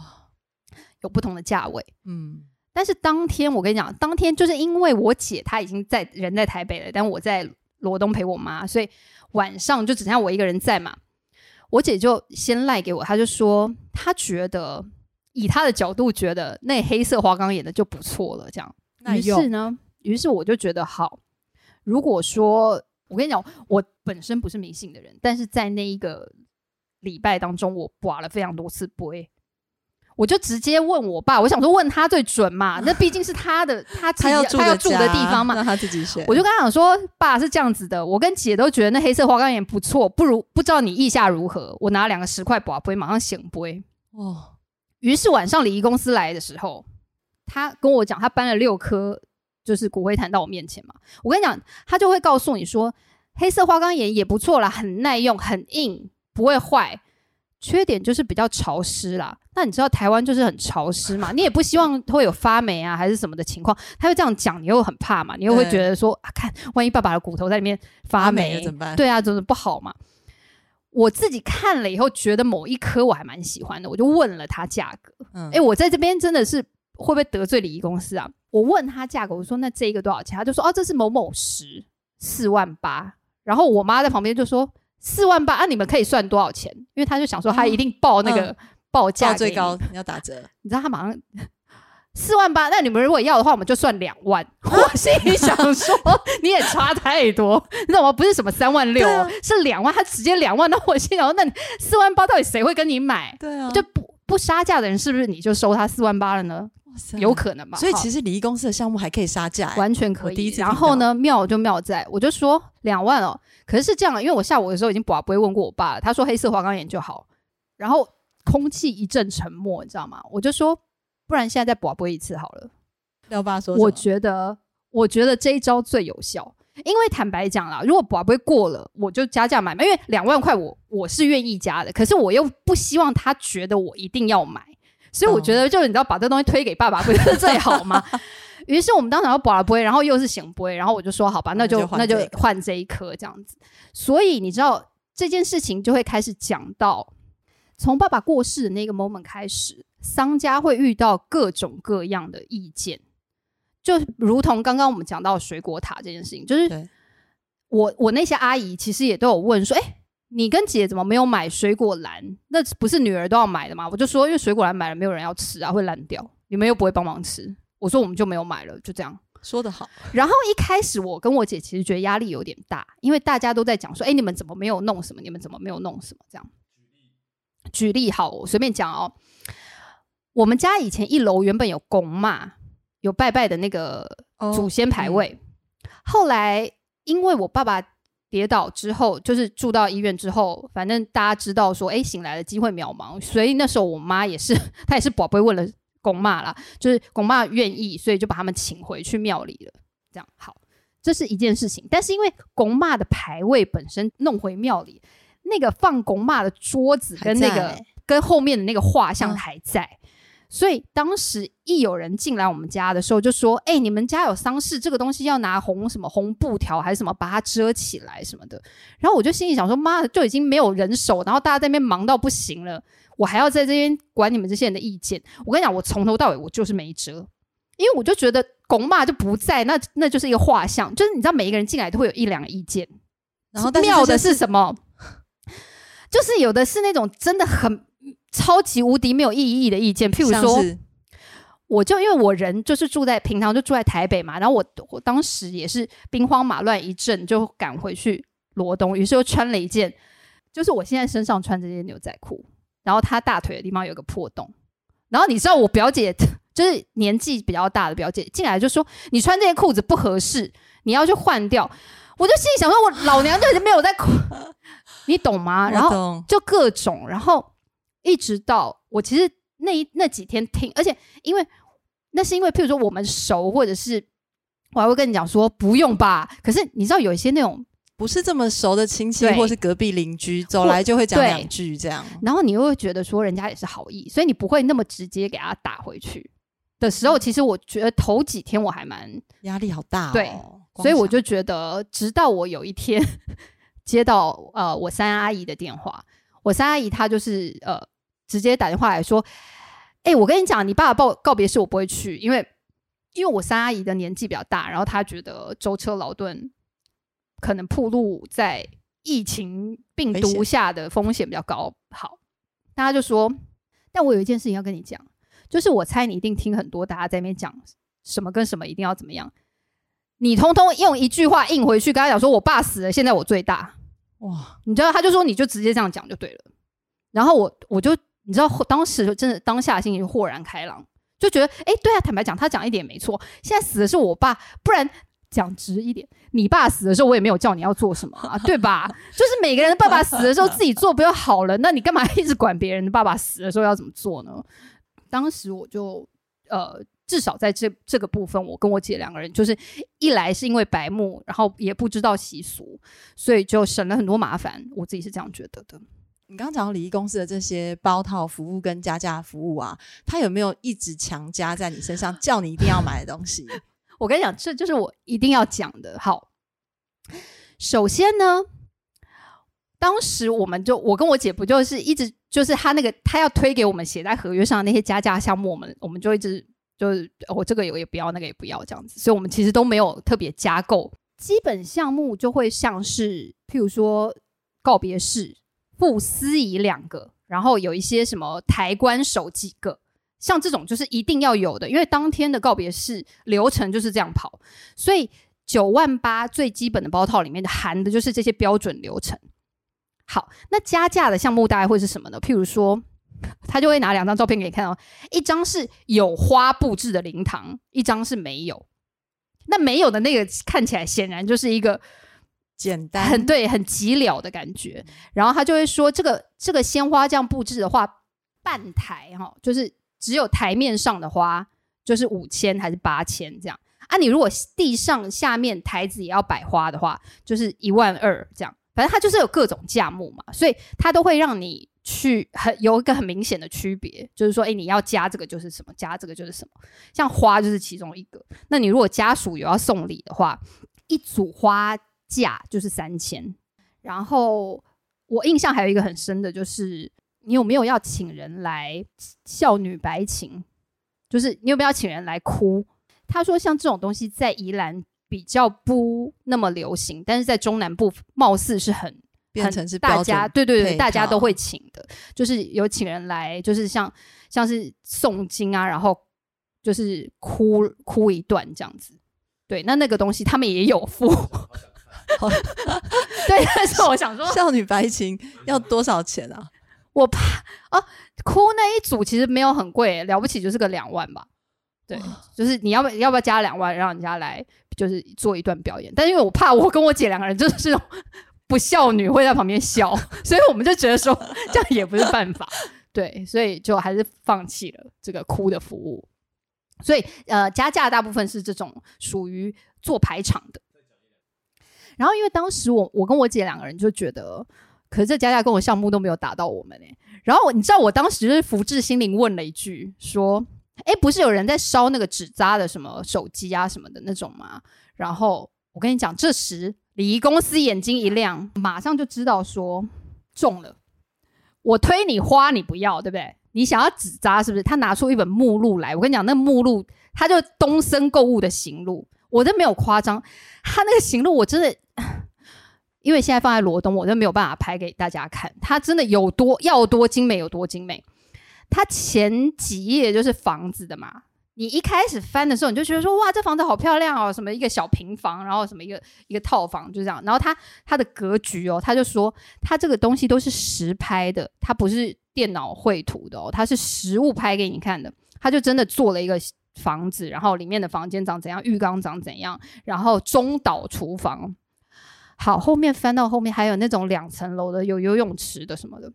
有不同的价位。嗯，但是当天我跟你讲，当天就是因为我姐她已经在人在台北了，但我在罗东陪我妈，所以晚上就只剩下我一个人在嘛。我姐就先赖给我，她就说她觉得以她的角度觉得那黑色花岗岩的就不错了，这样。于是呢，于是我就觉得好。如果说我跟你讲，我本身不是迷信的人，但是在那一个礼拜当中，我刮了非常多次杯。我就直接问我爸，我想说问他最准嘛，那毕竟是他的，他他要住他要住的地方嘛。让他自己选。我就跟他讲说，爸是这样子的，我跟姐都觉得那黑色花岗岩不错，不如不知道你意下如何。我拿两个十块宝杯，马上显杯。哦，于是晚上礼仪公司来的时候，他跟我讲，他搬了六颗就是骨灰坛到我面前嘛。我跟你讲，他就会告诉你说，黑色花岗岩也不错啦，很耐用，很硬，不会坏。缺点就是比较潮湿啦。那你知道台湾就是很潮湿嘛？你也不希望会有发霉啊，还是什么的情况。他会这样讲，你又很怕嘛？你又会觉得说啊，看万一爸爸的骨头在里面发发霉怎么办？对啊，真的不好嘛。我自己看了以后，觉得某一颗我还蛮喜欢的，我就问了他价格。嗯，哎、我在这边真的是会不会得罪礼仪公司啊？我问他价格，我说那这一个多少钱？他就说哦，这是某某十四万八。然后我妈在旁边就说四万八，啊，你们可以算多少钱？因为他就想说他一定报那个、报价最高，你要打折。你知道他马上四万八，那你们如果要的话，我们就算两万。我心里想说，你也差太多，你知道吗？不是什么三万六、是两万，他直接两万。那我心想说，那四万八到底谁会跟你买？对啊，就不不杀价的人，是不是你就收他四万八了呢？有可能吧？所以其实礼仪公司的项目还可以杀价、欸，完全可以。然后呢，妙就妙在，我就说两万哦。可是是这样，因为我下午的时候已经不不会问过我爸了，他说黑色花岗岩就好。然后空气一阵沉默，你知道吗？我就说，不然现在再把不一次好了。廖爸说，我觉得，我觉得这一招最有效。因为坦白讲啦，如果把不会过了，我就加价买嘛。因为两万块我我是愿意加的，可是我又不希望他觉得我一定要买，所以我觉得就是你知道把这东西推给爸爸不是最好吗？于是我们当场要把不会，然后又是醒不会，然后我就说好吧，那就那就换这个换这一颗这样子。所以你知道这件事情就会开始讲到，从爸爸过世的那个 moment 开始，商家会遇到各种各样的意见。就如同刚刚我们讲到水果塔这件事情，就是我我那些阿姨其实也都有问说，哎、你跟姐怎么没有买水果篮？那不是女儿都要买的吗？我就说，因为水果篮买了没有人要吃啊，会烂掉，你们又不会帮忙吃。我说我们就没有买了，就这样。说的好，然后一开始我跟我姐其实觉得压力有点大，因为大家都在讲说，哎、你们怎么没有弄什么？你们怎么没有弄什么？这样。举例好，我随便讲哦。我们家以前一楼原本有公妈，有拜拜的那个哦祖先牌位，后来因为我爸爸跌倒之后，就是住到医院之后，反正大家知道说，哎，醒来的机会渺茫，所以那时候我妈也是，她也是宝贝问了公妈啦，就是公妈愿意，所以就把他们请回去庙里了。这样好，这是一件事情。但是因为公妈的牌位本身弄回庙里，那个放公妈的桌子跟那个跟后面的那个画像嗯还在。所以当时一有人进来我们家的时候，就说：“哎、你们家有丧事，这个东西要拿红什么红布条还是什么把它遮起来什么的。”然后我就心里想说：“妈的，就已经没有人手，然后大家在那边忙到不行了，我还要在这边管你们这些人的意见。”我跟你讲，我从头到尾我就是没遮，因为我就觉得拱骂就不在，那那就是一个画像，就是你知道每一个人进来都会有一两个意见，然后妙的是什么？就是有的是那种真的很超级无敌没有意义的意见，譬如说，我就因为我人就是住在平常就住在台北嘛，然后我我当时也是兵荒马乱一阵，就赶回去罗东，于是又穿了一件，就是我现在身上穿这件牛仔裤，然后他大腿的地方有个破洞，然后你知道我表姐就是年纪比较大的表姐进来就说你穿这件裤子不合适，你要去换掉，我就心里想说我老娘就已经没有在裤，你懂吗？然后就各种，然后一直到我其实那一那几天听，而且因为那是因为譬如说我们熟，或者是我还会跟你讲说不用吧。可是你知道有一些那种，不是这么熟的亲戚或是隔壁邻居走来就会讲两句这样。然后你又会觉得说人家也是好意，所以你不会那么直接给他打回去的时候，其实我觉得头几天我还蛮压力好大哦。对所以我就觉得，直到我有一天 接到呃我三阿姨的电话，我三阿姨她就是呃直接打电话来说，哎、我跟你讲，你爸爸告告别式我不会去，因为因为我三阿姨的年纪比较大，然后她觉得舟车劳顿，可能暴露在疫情病毒下的风险比较高。好，大家就说，但我有一件事情要跟你讲，就是我猜你一定听很多大家在那边讲什么跟什么一定要怎么样。你通通用一句话应回去，跟他讲说：“我爸死了，现在我最大。哇，”你知道，他就说你就直接这样讲就对了。然后我我就你知道，当时就真的当下心情豁然开朗，就觉得哎，诶对啊，坦白讲，他讲一点没错。现在死的是我爸，不然讲直一点，你爸死的时候我也没有叫你要做什么啊，对吧？就是每个人的爸爸死的时候自己做不就好了？那你干嘛一直管别人的爸爸死的时候要怎么做呢？当时我就呃，至少在这这个部分，我跟我姐两个人，就是一来是因为白目，然后也不知道习俗，所以就省了很多麻烦。我自己是这样觉得的。你刚刚讲到礼仪公司的这些包套服务跟加价服务啊，他有没有一直强加在你身上，叫你一定要买的东西？我跟你讲，这就是我一定要讲的。好，首先呢，当时我们就我跟我姐不就是一直就是他那个他要推给我们写在合约上的那些加价项目，我们我们就一直就是我、这个也也不要，那个也不要这样子，所以我们其实都没有特别加购。基本项目就会像是譬如说告别式、副司仪两个，然后有一些什么抬棺手几个，像这种就是一定要有的，因为当天的告别式流程就是这样跑，所以九万八最基本的包套里面含的就是这些标准流程。好，那加价的项目大概会是什么呢？譬如说，他就会拿两张照片给你看哦，一张是有花布置的灵堂，一张是没有。那没有的那个看起来显然就是一个简单很对、很极了的感觉。然后他就会说，这个这个鲜花这样布置的话，半台哈、就是只有台面上的花就是五千还是八千这样啊？你如果地上下面台子也要摆花的话，就是一万二这样。反正它就是有各种价目嘛，所以它都会让你去很有一个很明显的区别，就是说，哎，你要加这个就是什么，加这个就是什么。像花就是其中一个。那你如果家属有要送礼的话，一组花价就是三千。然后我印象还有一个很深的，就是你有没有要请人来孝女白情？就是你有没有要请人来哭？他说像这种东西在宜兰比较不那么流行，但是在中南部貌似是很变成是大家对对对，大家都会请的，就是有请人来，就是像像是诵经啊，然后就是哭哭一段这样子。对，那那个东西他们也有付。对，但是我想说，少女白情要多少钱啊？我怕哦，哭那一组其实没有很贵，了不起就是个两万吧。对，就是你要不要不要加两万，让人家来就是做一段表演？但因为我怕我跟我姐两个人就是这种不孝女会在旁边笑，所以我们就觉得说这样也不是办法。对，所以就还是放弃了这个哭的服务。所以呃，加价大部分是这种属于做排场的。然后因为当时我我跟我姐两个人就觉得，可是这加价跟我项目都没有打到我们哎。然后你知道我当时就是福至心灵问了一句说。哎，不是有人在烧那个纸扎的什么手机啊什么的那种吗？然后我跟你讲，这时礼仪公司眼睛一亮，马上就知道说中了。我推你花，你不要，对不对？你想要纸扎是不是？他拿出一本目录来，我跟你讲，那目录他就东森购物的行路，我都没有夸张。他那个行路，我真的，因为现在放在罗东，我都没有办法拍给大家看。他真的有多要多精美有多精美。他前几页就是房子的嘛，你一开始翻的时候，你就觉得说哇，这房子好漂亮哦，什么一个小平房，然后什么一个一个套房，就这样。然后他他的格局哦，他就说他这个东西都是实拍的，他不是电脑绘图的哦，他是实物拍给你看的。他就真的做了一个房子，然后里面的房间长怎样，浴缸长怎样，然后中岛厨房。好，后面翻到后面还有那种两层楼的，有游泳池的什么的。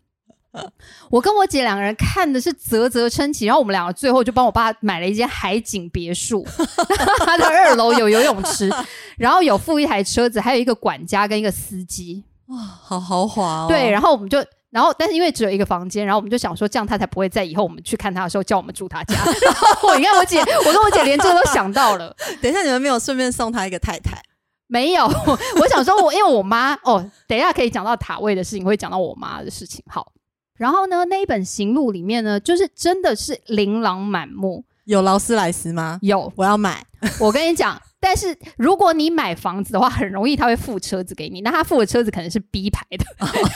我跟我姐两个人看的是啧啧称奇，然后我们两个最后就帮我爸买了一间海景别墅，他的二楼有游泳池，然后有附一台车子，还有一个管家跟一个司机，哇，好豪华哦！对，然后我们就，然后但是因为只有一个房间，然后我们就想说，这样他才不会在以后我们去看他的时候叫我们住他家。然后你看我姐，我跟我姐连这个都想到了。等一下，你们没有顺便送他一个太太？没有，我想说，我因为我妈哦，等一下可以讲到塔位的事情，会讲到我妈的事情。好。然后呢，那一本行录里面呢，就是真的是琳琅满目。有劳斯莱斯吗？有，我要买。我跟你讲，但是如果你买房子的话，很容易他会付车子给你。那他付的车子可能是 B 牌的，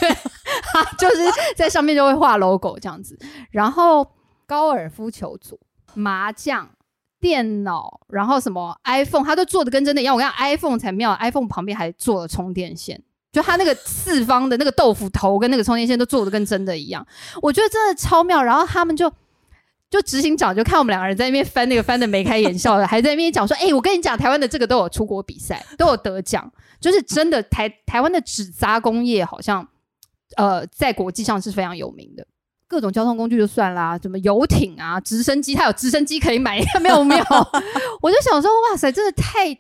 就是在上面就会画 logo 这样子。然后高尔夫球组、麻将、电脑，然后什么 iPhone，他都做的跟真的一样。我跟你讲，iPhone 才妙，iPhone 旁边还做了充电线。就他那个四方的那个豆腐头跟那个充电线都做的跟真的一样，我觉得真的超妙。然后他们就就执行长就看我们两个人在那边翻那个翻的眉开眼笑的，还在那边讲说：“哎，我跟你讲，台湾的这个都有出国比赛，都有得奖，就是真的台台湾的纸扎工业好像呃在国际上是非常有名的。各种交通工具就算啦，什么游艇啊、直升机，它有直升机可以买，没 有没有？我就想说，哇塞，真的太……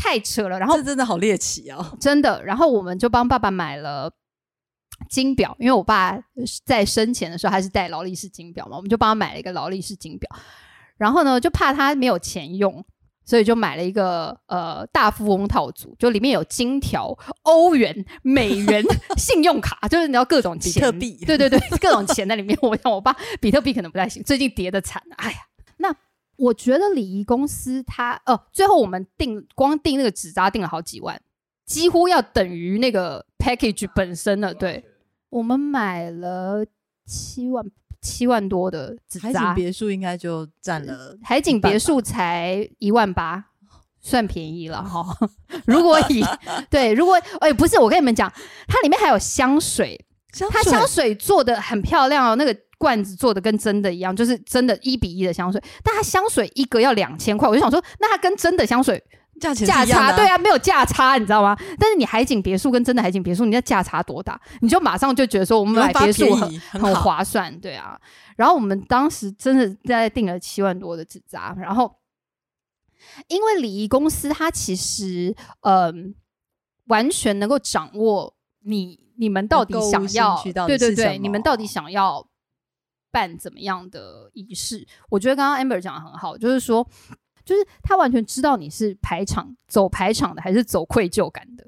太扯了，然后这真的好猎奇哦，真的。然后我们就帮爸爸买了金表，因为我爸在生前的时候还是戴劳力士金表嘛，我们就帮他买了一个劳力士金表。然后呢，就怕他没有钱用，所以就买了一个呃大富翁套组，就里面有金条、欧元、美元、信用卡，就是你要各种比特币，对对对，各种钱在里面。我想我爸比特币可能不太行，最近跌的惨，哎呀，那。我觉得礼仪公司它哦，最后我们订光订那个纸扎订了好几万，几乎要等于那个 package 本身了。对，我们买了七万七万多的海景别墅应该就占了，海景别墅才一万八，算便宜了哈。如果以 对，如果哎不是，我跟你们讲，它里面还有香水，它香水做的很漂亮哦，那个。罐子做的跟真的一样，就是真的一比一的香水，但它香水一个要两千块，我就想说，那它跟真的香水价钱价差，对啊，没有价差，你知道吗？但是你海景别墅跟真的海景别墅，你那价差多大？你就马上就觉得说，我们买别墅很很划算，对啊。然后我们当时真的在订了七万多的纸扎，然后因为礼仪公司它其实嗯，完全能够掌握你你们到底想要，对对对，你们到底想要。办怎么样的仪式？我觉得刚刚 Amber 讲的很好，就是说，就是他完全知道你是排场走排场的，还是走愧疚感的。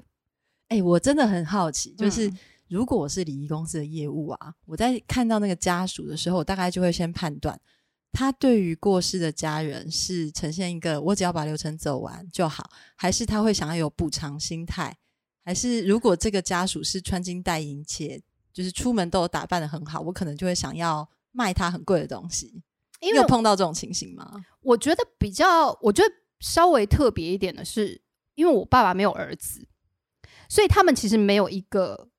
哎，我真的很好奇，就是如果我是礼仪公司的业务啊，我在看到那个家属的时候，我大概就会先判断他对于过世的家人是呈现一个我只要把流程走完就好，还是他会想要有补偿心态，还是如果这个家属是穿金戴银且就是出门都有打扮的很好，我可能就会想要。卖他很贵的东西，因为碰到这种情形吗？我觉得比较，我觉得稍微特别一点的是，因为我爸爸没有儿子，所以他们其实没有一个，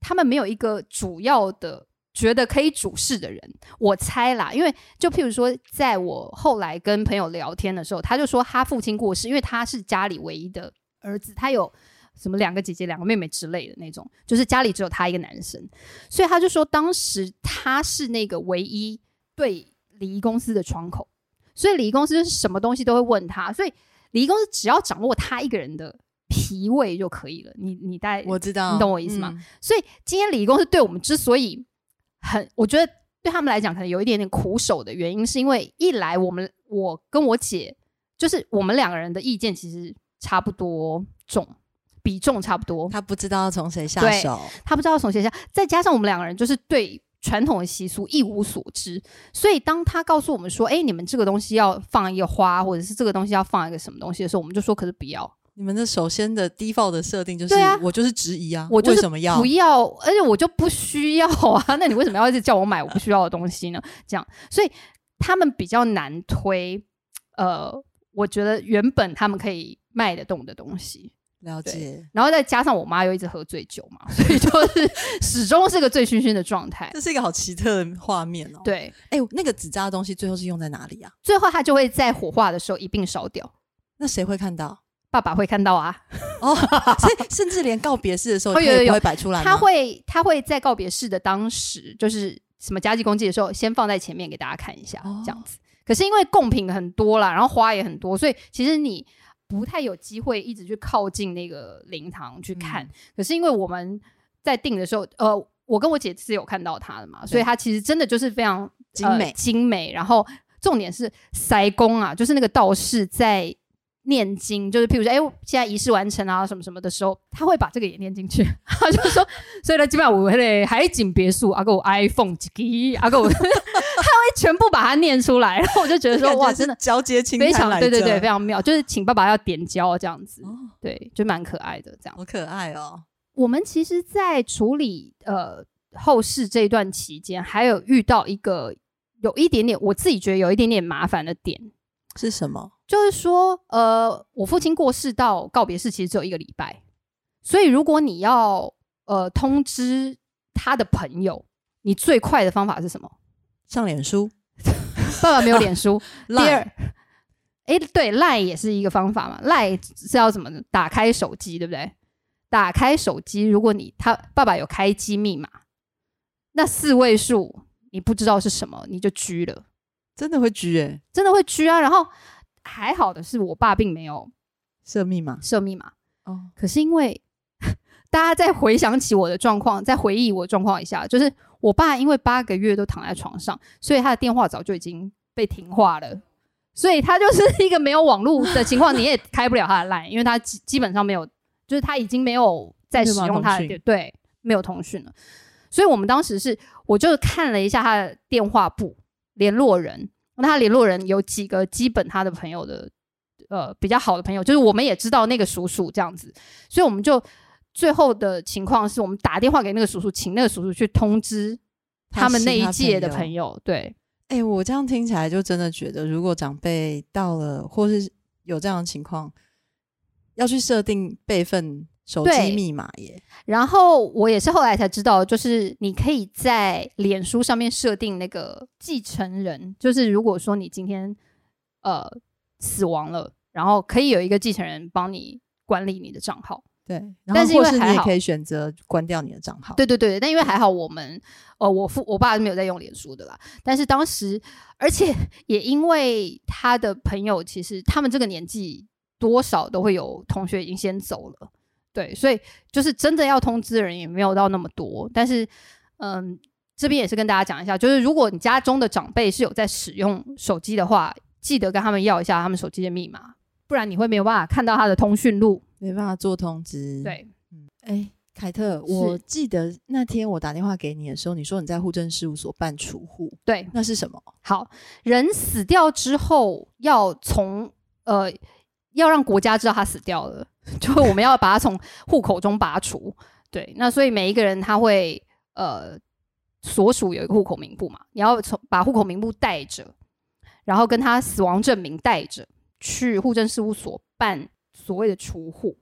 他们没有一个主要的觉得可以主事的人，我猜啦，因为就譬如说，在我后来跟朋友聊天的时候，他就说他父亲过世，因为他是家里唯一的儿子，他有什么两个姐姐、两个妹妹之类的那种，就是家里只有他一个男生，所以他就说当时他是那个唯一对礼仪公司的窗口，所以礼仪公司就是什么东西都会问他，所以礼仪公司只要掌握他一个人的脾胃就可以了。你你大概我知道，你懂我意思吗？嗯？所以今天礼仪公司对我们之所以很，我觉得对他们来讲可能有一点点苦手的原因，是因为一来我们我跟我姐就是我们两个人的意见其实差不多重，比重差不多，他不知道要从谁下手，他不知道从谁下，再加上我们两个人就是对传统的习俗一无所知，所以当他告诉我们说：“哎、你们这个东西要放一个花，或者是这个东西要放一个什么东西的时候，我们就说：“可是不要，你们的首先的 default 的设定就是，对啊我就是质疑啊，我就是为什么要不？要，而且我就不需要啊，那你为什么要一直叫我买我不需要的东西呢？这样，所以他们比较难推。呃，我觉得原本他们可以卖得动的东西，了解，然后再加上我妈又一直喝醉酒嘛，所以就是 始终是个醉醺醺的状态。这是一个好奇特的画面哦。，对，哎、那个纸扎的东西最后是用在哪里啊？最后它就会在火化的时候一并烧掉。那谁会看到？爸爸会看到啊，哦，所以甚至连告别式的时候，他也不哦有有有会摆出来吗他会他会在告别式的当时，就是什么家祭公祭的时候，先放在前面给大家看一下，哦这样子。可是因为贡品很多啦，然后花也很多，所以其实你不太有机会一直去靠近那个灵堂去看。嗯可是因为我们在定的时候，呃，我跟我姐是有看到它的嘛，所以它其实真的就是非常精美呃精美。然后重点是塞公啊，就是那个道士在念经，就是譬如说，哎、现在仪式完成啊，什么什么的时候，他会把这个也念进去。他就说，所以呢，基本上我那个海景别墅，阿个我 iPhone 几个，阿个我，他会全部把它念出来。然后我就觉得说，哇，真的交接清非谈来常对对对，非常妙，就是请爸爸要点交这样子，哦，对，就蛮可爱的这样。好可爱哦。我们其实，在处理呃后事这一段期间，还有遇到一个有一点点，我自己觉得有一点点麻烦的点，是什么？就是说，呃，我父亲过世到告别式其实只有一个礼拜，所以如果你要呃通知他的朋友，你最快的方法是什么？上脸书，爸爸没有脸书。第二，哎，对，赖也是一个方法嘛，赖是要怎么呢打开手机，对不对？打开手机，如果你他爸爸有开机密码，那四位数你不知道是什么，你就狙了，真的会狙哎、真的会狙啊。然后还好的是我爸并没有设密码设密码，哦，可是因为 大家再回想起我的状况，再回忆我的状况一下，就是我爸因为八个月都躺在床上，所以他的电话早就已经被停话了。所以他就是 一个没有网络的情况，你也开不了他的 line，因为他基基本上没有，就是他已经没有在使用他的对，没有通讯了。所以我们当时是，我就看了一下他的电话簿联络人，那他联络人有几个基本他的朋友的呃比较好的朋友，就是我们也知道那个叔叔这样子，所以我们就最后的情况是我们打电话给那个叔叔，请那个叔叔去通知他们那一届的朋友。友，对哎、我这样听起来就真的觉得，如果长辈到了或是有这样的情况，要去设定备份手机密码耶。然后我也是后来才知道，就是你可以在脸书上面设定那个继承人，就是如果说你今天呃死亡了，然后可以有一个继承人帮你管理你的账号。对，但是因为还好也可以选择关掉你的账号。对对对，但因为还好我们呃我父我爸是没有在用脸书的啦，但是当时而且 也因为他的朋友其实他们这个年纪多少都会有同学已经先走了，对，所以就是真的要通知的人也没有到那么多，但是嗯。这边也是跟大家讲一下，就是如果你家中的长辈是有在使用手机的话，记得跟他们要一下他们手机的密码，不然你会没有办法看到他的通讯录。没办法做通知。，对，嗯哎、凯特，我记得那天我打电话给你的时候，你说你在户政事务所办储户，对，那是什么？好，人死掉之后，要从呃，要让国家知道他死掉了，就我们要把他从户口中拔除。对，那所以每一个人他会呃，所属有一个户口名簿嘛，你要从把户口名簿带着，然后跟他死亡证明带着，去户政事务所办所谓的除户。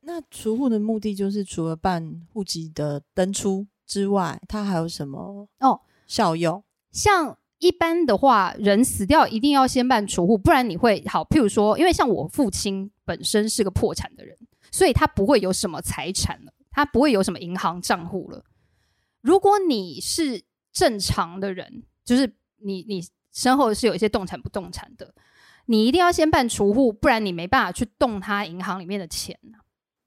那除户的目的就是除了办户籍的登出之外，它还有什么哦效用？像一般的话，人死掉一定要先办除户，不然你会好。譬如说，因为像我父亲本身是个破产的人，所以他不会有什么财产了，他不会有什么银行账户了。如果你是正常的人，就是你你身后是有一些动产不动产的，你一定要先办储户，不然你没办法去动他银行里面的钱呢。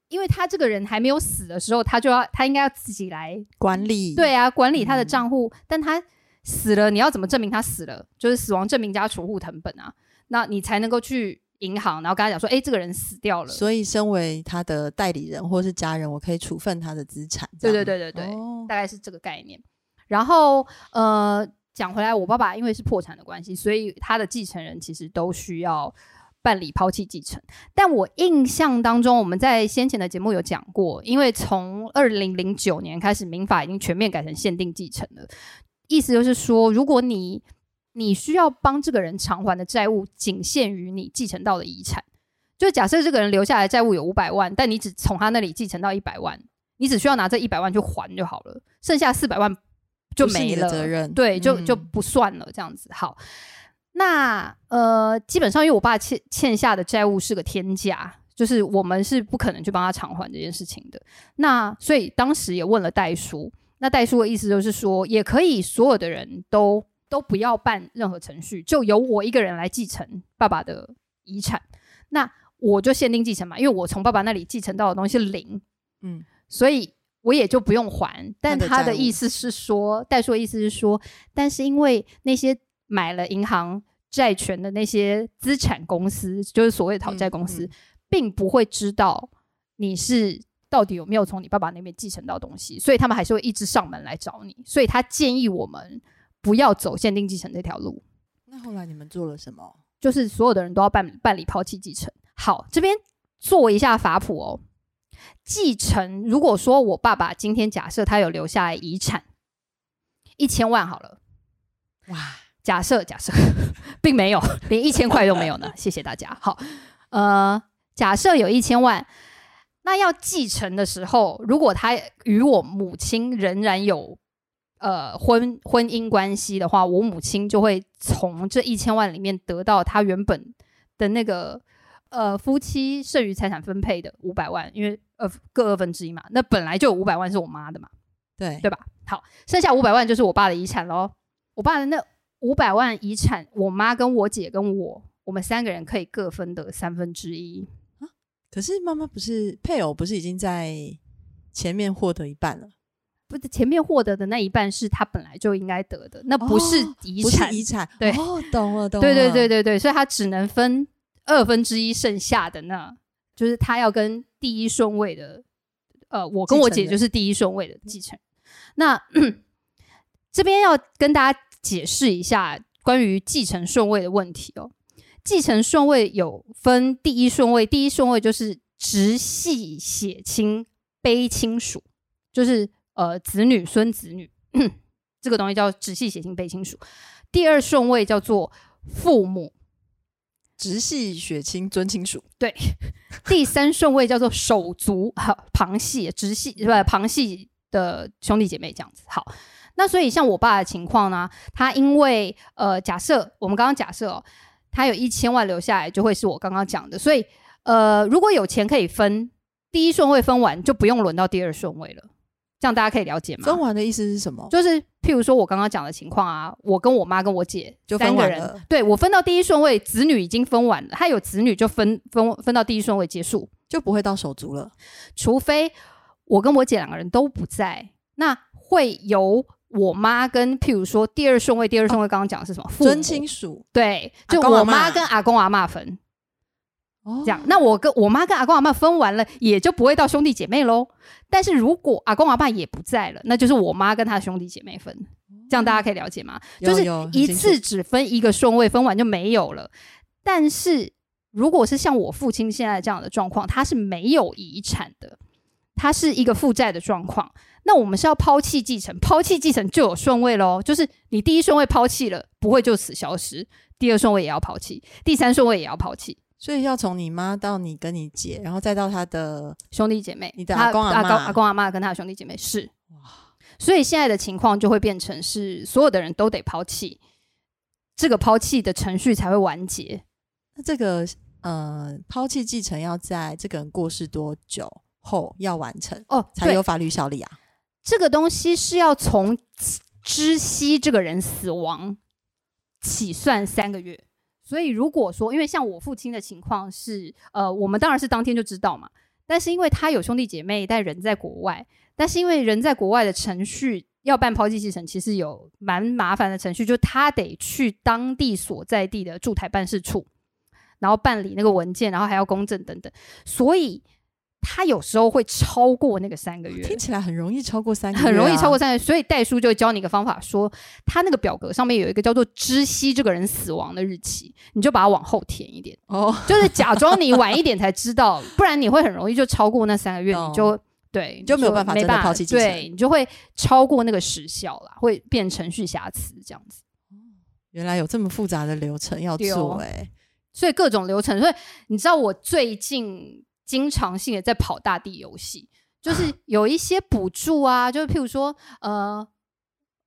因为他这个人还没有死的时候，他就要他应该要自己来管理对啊，管理他的嗯账户，但他死了，你要怎么证明他死了？就是死亡证明加储户成本啊，那你才能够去银行，然后跟他讲说，哎、这个人死掉了。所以身为他的代理人或是家人，我可以处分他的资产。对对对对对，哦大概是这个概念。然后呃，讲回来，我爸爸因为是破产的关系，所以他的继承人其实都需要办理抛弃继承。但我印象当中，我们在先前的节目有讲过，因为从二零零九年开始，民法已经全面改成限定继承了。意思就是说，如果你你需要帮这个人偿还的债务仅限于你继承到的遗产，就假设这个人留下来债务有五百万，但你只从他那里继承到一百万，你只需要拿这一百万去还就好了，剩下四百万就没了，责任对，就嗯就不算了，这样子。好，那呃，基本上因为我爸欠欠下的债务是个天价，就是我们是不可能去帮他偿还这件事情的。那所以当时也问了代叔，那代叔的意思就是说，也可以所有的人都都不要办任何程序，就由我一个人来继承爸爸的遗产。那我就限定继承嘛，因为我从爸爸那里继承到的东西是零，嗯，所以我也就不用还。但他他的意思是说，代数的意思是说，但是因为那些买了银行债权的那些资产公司，就是所谓的讨债公司，嗯嗯并不会知道你是到底有没有从你爸爸那边继承到东西，所以他们还是会一直上门来找你。所以他建议我们不要走限定继承这条路。那后来你们做了什么？就是所有的人都要办办理抛弃继承。好，这边做一下法普哦。继承，如果说我爸爸今天假设他有留下来遗产一千万好了，哇，假设假设，并没有，连一千块都没有呢。谢谢大家。好，呃，假设有一千万，那要继承的时候，如果他与我母亲仍然有呃婚婚姻关系的话，我母亲就会从这一千万里面得到她原本的那个呃夫妻剩余财产分配的五百万，因为呃各二分之一嘛，那本来就有五百万是我妈的嘛。对对吧？好，剩下五百万就是我爸的遗产喽。我爸的那五百万遗产，我妈跟我姐跟我，我们三个人可以各分得三分之一。可是妈妈不是配偶，不是已经在前面获得一半了？不是前面获得的那一半是他本来就应该得的，那不是哦不是遗产。遗产，对哦，懂了，懂了，对对对对对，所以他只能分二分之一剩下的那，就是他要跟第一顺位的，呃，我跟我姐就是第一顺位的继承。那 这边要跟大家解释一下关于继承顺位的问题哦。继承顺位有分第一顺位，第一顺位就是直系血亲卑亲属，就是呃子女、孙子女 这个东西叫直系血亲卑亲属。第二顺位叫做父母，直系血亲尊亲属，对第三顺位叫做手足，好，旁系直系不旁系的兄弟姐妹这样子。好，那所以像我爸的情况呢，他因为呃，假设我们刚刚假设哦，他有一千万留下来，就会是我刚刚讲的。所以呃，如果有钱可以分，第一顺位分完就不用轮到第二顺位了。这样大家可以了解吗？分完的意思是什么？就是譬如说我刚刚讲的情况啊，我跟我妈跟我姐就分三个人对我分到第一顺位，子女已经分完了，他有子女就分分分到第一顺位结束，就不会到手足了。除非我跟我姐两个人都不在，那会由我妈跟譬如说第二顺位，第二顺位刚刚讲的是什么？尊亲属对，就我妈跟阿公阿嬷分哦这样。那我跟我妈跟阿公阿妈分完了，也就不会到兄弟姐妹喽。但是如果阿公阿爸也不在了，那就是我妈跟她的兄弟姐妹分。这样大家可以了解吗？就是一次只分一个顺位，分完就没有了。但是如果是像我父亲现在这样的状况，他是没有遗产的，他是一个负债的状况。那我们是要抛弃继承，抛弃继承就有顺位喽，就是你第一顺位抛弃了，不会就此消失；第二顺位也要抛弃，第三顺位也要抛弃。所以要从你妈到你跟你姐，然后再到他的兄弟姐妹，你的阿公阿嬷阿公阿公阿妈跟他的兄弟姐妹是，哇所以现在的情况就会变成是所有的人都得抛弃，这个抛弃的程序才会完结。那这个呃，抛弃继承要在这个人过世多久后要完成哦，才有法律效力啊？这个东西是要从知悉这个人死亡起算三个月。所以如果说，因为像我父亲的情况是，呃，我们当然是当天就知道嘛。但是因为他有兄弟姐妹，但人在国外，但是因为人在国外的程序要办抛弃继承，其实有蛮麻烦的程序，就他得去当地所在地的驻台办事处，然后办理那个文件，然后还要公证等等，所以他有时候会超过那个三个月。听起来很容易超过三个月啊、很容易超过三个月，所以代书就会教你一个方法，说他那个表格上面有一个叫做知悉这个人死亡的日期，你就把它往后填一点，哦。就是假装你晚一点才知道，不然你会很容易就超过那三个月，懂你就 对你就没有办法真的没办法抛弃对你就会超过那个时效啦，会变程序瑕疵这样子。原来有这么复杂的流程要做、哎，所以各种流程，所以你知道我最近经常性的在跑大地游戏，就是有一些补助啊，就是譬如说，呃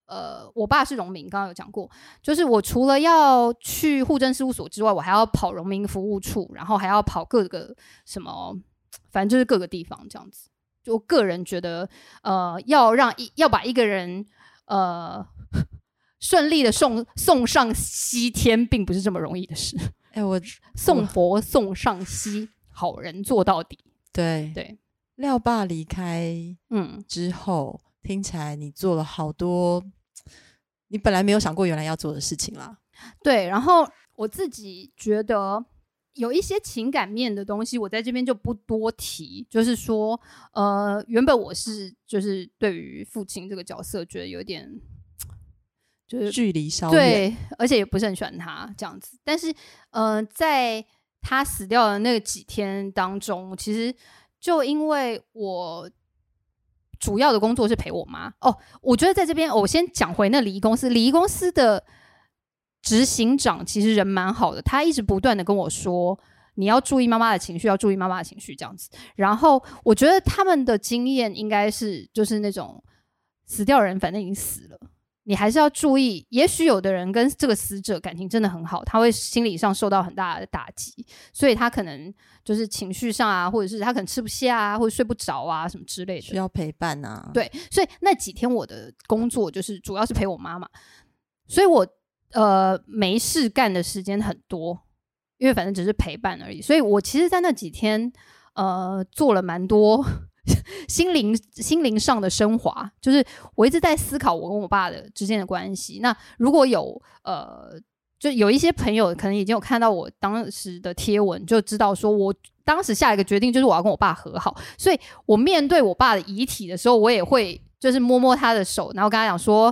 呃，我爸是农民，刚刚有讲过，就是我除了要去户政事务所之外，我还要跑农民服务处，然后还要跑各个什么，反正就是各个地方这样子。就我个人觉得，呃，要让一要把一个人呃顺利的送送上西天，并不是这么容易的事。哎、我送佛送上西，好人做到底。对对，廖爸离开嗯，之后，听起来你做了好多你本来没有想过原来要做的事情啦。对。然后我自己觉得有一些情感面的东西，我在这边就不多提。就是说，呃，原本我是就是对于父亲这个角色，觉得有点就是距离稍远，对，而且也不是很喜欢他这样子。但是，呃，在他死掉的那几天当中，其实就因为我主要的工作是陪我妈哦，我觉得在这边我先讲回那礼仪公司，礼仪公司的执行长其实人蛮好的，他一直不断的跟我说。你要注意妈妈的情绪，要注意妈妈的情绪，这样子。然后我觉得他们的经验应该是就是那种死掉人反正已经死了，你还是要注意。也许有的人跟这个死者感情真的很好，他会心理上受到很大的打击，所以他可能就是情绪上啊，或者是他可能吃不下啊，或者睡不着啊，什么之类的需。要陪伴啊。，对，所以那几天我的工作就是主要是陪我妈妈，所以我呃没事干的时间很多，因为反正只是陪伴而已。所以我其实，在那几天呃做了蛮多 心灵心灵上的升华，就是我一直在思考我跟我爸的之间的关系。那如果有呃。就有一些朋友可能已经有看到我当时的贴文，就知道说我当时下一个决定就是我要跟我爸和好，所以我面对我爸的遗体的时候，我也会就是摸摸他的手，然后跟他讲说。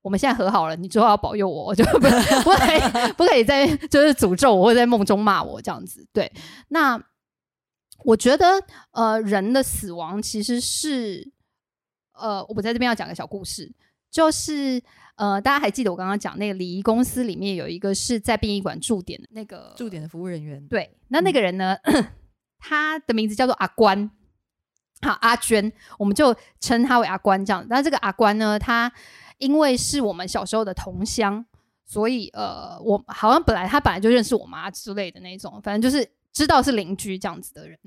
我们现在和好了，你之后要保佑我，就不不可以不可以再就是诅咒我，或者在梦中骂我这样子。对，那我觉得呃，人的死亡其实是呃，我在这边要讲个小故事，就是呃，大家还记得我刚刚讲那个礼仪公司里面有一个是在殡仪馆驻点的那个驻点的服务人员，对，那那个人呢，他的名字叫做阿关，好阿娟，我们就称他为阿关这样。那这个阿关呢，他因为是我们小时候的同乡，所以呃，我好像本来他本来就认识我妈之类的那种，反正就是知道是邻居这样子的人。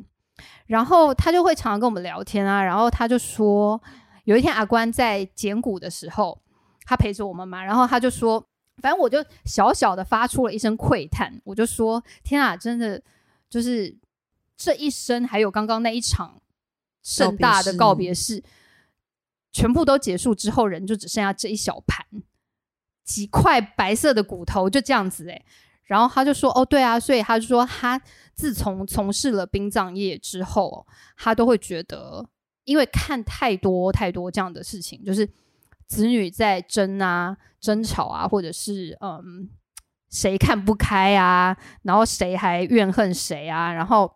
然后他就会常常跟我们聊天啊，然后他就说，有一天阿关在捡骨的时候，他陪着我们嘛，然后他就说，反正我就小小的发出了一声喟叹，我就说：“天啊，真的就是这一生，还有刚刚那一场盛大的告别式，全部都结束之后，人就只剩下这一小盘几块白色的骨头，就这样子诶、然后他就说：“哦，对啊，所以他就说他自从从事了殡葬业之后，他都会觉得，因为看太多太多这样的事情，就是子女在争啊、争吵啊，或者是嗯谁看不开啊，然后谁还怨恨谁啊，然后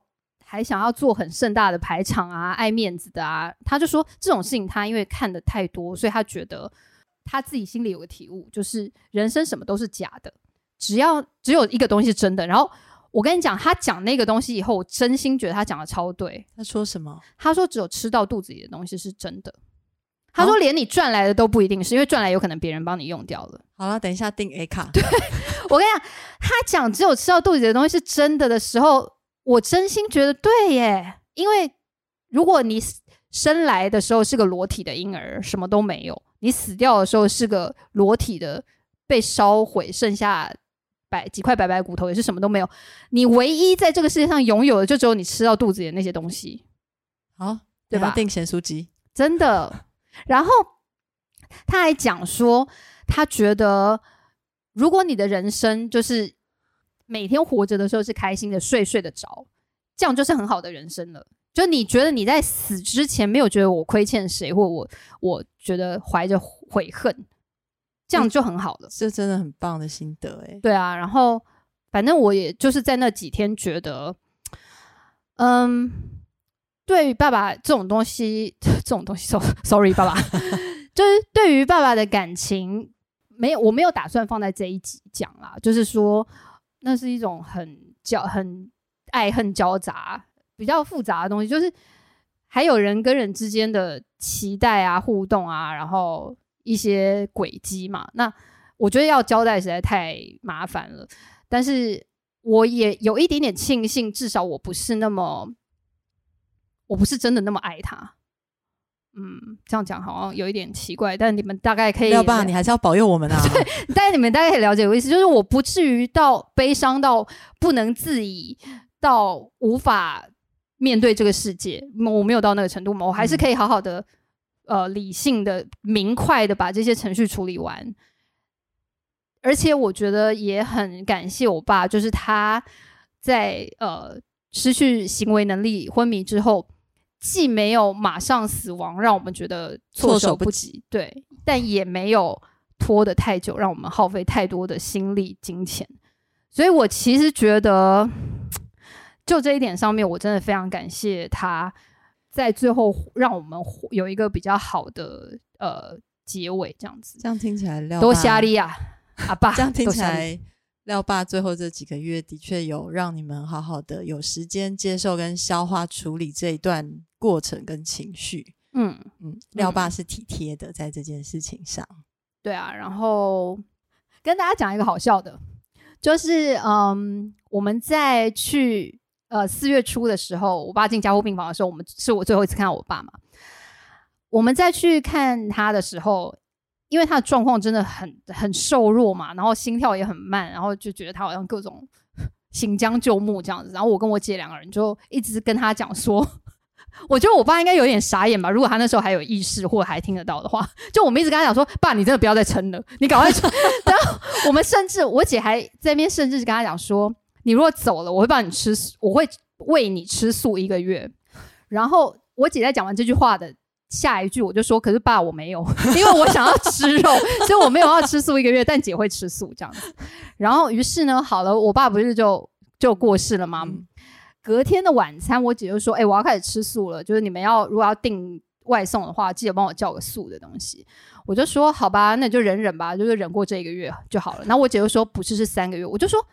还想要做很盛大的排场啊、爱面子的啊。他就说这种事情他因为看的太多，所以他觉得他自己心里有个体悟，就是人生什么都是假的，只要只有一个东西是真的。然后我跟你讲，他讲那个东西以后，我真心觉得他讲的超对。他说什么？他说只有吃到肚子里的东西是真的。他说连你赚来的都不一定是，因为赚来有可能别人帮你用掉了。好了，等一下订 A 卡。对，我跟你讲，他讲只有吃到肚子里的东西是真的的时候，我真心觉得对耶。因为如果你生来的时候是个裸体的婴儿，什么都没有；你死掉的时候是个裸体的，被烧毁，剩下白几块白白骨头，也是什么都没有。你唯一在这个世界上拥有的，就只有你吃到肚子里的那些东西。好，对吧？定咸酥鸡，真的。然后他还讲说，他觉得如果你的人生就是每天活着的时候是开心的，睡睡得着，这样就是很好的人生了。就你觉得你在死之前没有觉得我亏欠谁，或我我觉得怀着悔恨，这样就很好了。这真的很棒的心得哎。对啊，然后反正我也就是在那几天觉得，嗯。对于爸爸这种东西，这种东西，sorry，爸爸，就是对于爸爸的感情，没有，我没有打算放在这一集讲啦。就是说，那是一种很交、很爱恨交杂、比较复杂的东西。就是还有人跟人之间的期待啊、互动啊，然后一些轨迹嘛。那我觉得要交代实在太麻烦了。但是我也有一点点庆幸，至少我不是那么。我不是真的那么爱他，嗯，这样讲好像有一点奇怪，但你们大概可以。要爸，你还是要保佑我们啊！对，但是你们大概可以了解我意思，就是我不至于到悲伤到不能自已，到无法面对这个世界，我没有到那个程度嘛，我还是可以好好的，呃，理性的、明快的把这些程序处理完。而且我觉得也很感谢我爸，就是他在呃失去行为能力、昏迷之后。既没有马上死亡，让我们觉得措手不及，对，但也没有拖得太久，让我们耗费太多的心力、金钱。所以我其实觉得，就这一点上面，我真的非常感谢他，在最后让我们有一个比较好的呃结尾，这样子。这样听起来，多虾利啊，阿爸，这样听起来。廖爸最后这几个月的确有让你们好好的有时间接受跟消化处理这一段过程跟情绪。嗯嗯，廖爸是体贴的在这件事情上。对啊，然后跟大家讲一个好笑的，就是嗯，我们在去呃四月初的时候，我爸进加护病房的时候，我们是我最后一次看到我爸嘛。我们再去看他的时候。因为他的状况真的很很瘦弱嘛，然后心跳也很慢，然后就觉得他好像各种行将就木这样子。然后我跟我姐两个人就一直跟他讲说，我觉得我爸应该有点傻眼吧。如果他那时候还有意识或还听得到的话，就我们一直跟他讲说，爸，你真的不要再撑了，你赶快。然后我们甚至我姐还在那边甚至跟他讲说，你如果走了，我会帮你吃，我会喂你吃素一个月。然后我姐在讲完这句话的。下一句我就说，可是爸我没有，因为我想要吃肉，所以我没有要吃素一个月。但姐会吃素这样子。然后于是呢，好了，我爸不是就就过世了吗？隔天的晚餐，我姐就说：“哎，我要开始吃素了。就是你们要如果要订外送的话，记得帮我叫个素的东西。”我就说：“好吧，那就忍忍吧，就是忍过这一个月就好了。”然后我姐就说：“不是，是三个月。”我就说：“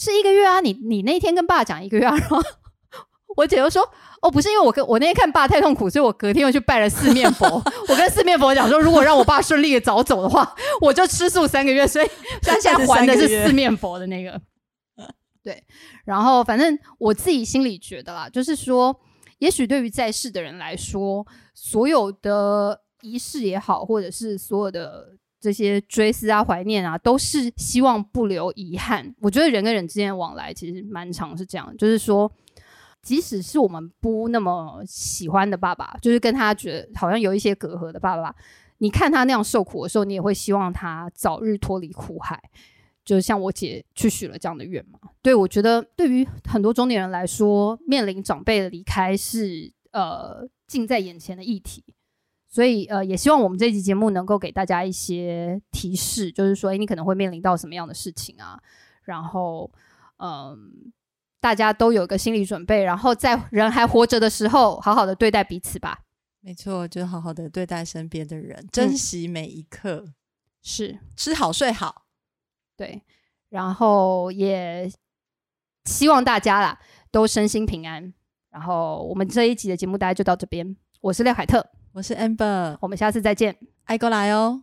是一个月啊，你你那天跟爸讲一个月啊。”然后我姐就说。哦，不是因为我跟我那天看爸太痛苦，所以我隔天又去拜了四面佛。我跟四面佛讲说，如果让我爸顺利的早走的话，我就吃素三个月。所以 他现在还的是四面佛的那个。对，然后反正我自己心里觉得啦，就是说，也许对于在世的人来说，所有的仪式也好，或者是所有的这些追思啊、怀念啊，都是希望不留遗憾。我觉得人跟人之间的往来其实蛮长，是这样，就是说。即使是我们不那么喜欢的爸爸，就是跟他觉得好像有一些隔阂的爸爸，你看他那样受苦的时候，你也会希望他早日脱离苦海。就像我姐去许了这样的愿嘛。对我觉得，对于很多中年人来说，面临长辈的离开是呃近在眼前的议题。所以呃，也希望我们这期节目能够给大家一些提示，就是说，哎，你可能会面临到什么样的事情啊？然后，嗯。大家都有个心理准备，然后在人还活着的时候，好好的对待彼此吧。没错，就好好的对待身边的人，珍惜每一刻，是吃好睡好。对，然后也希望大家啦都身心平安。然后我们这一集的节目大家就到这边，我是廖海特，我是 Amber，我们下次再见。爱过来哦。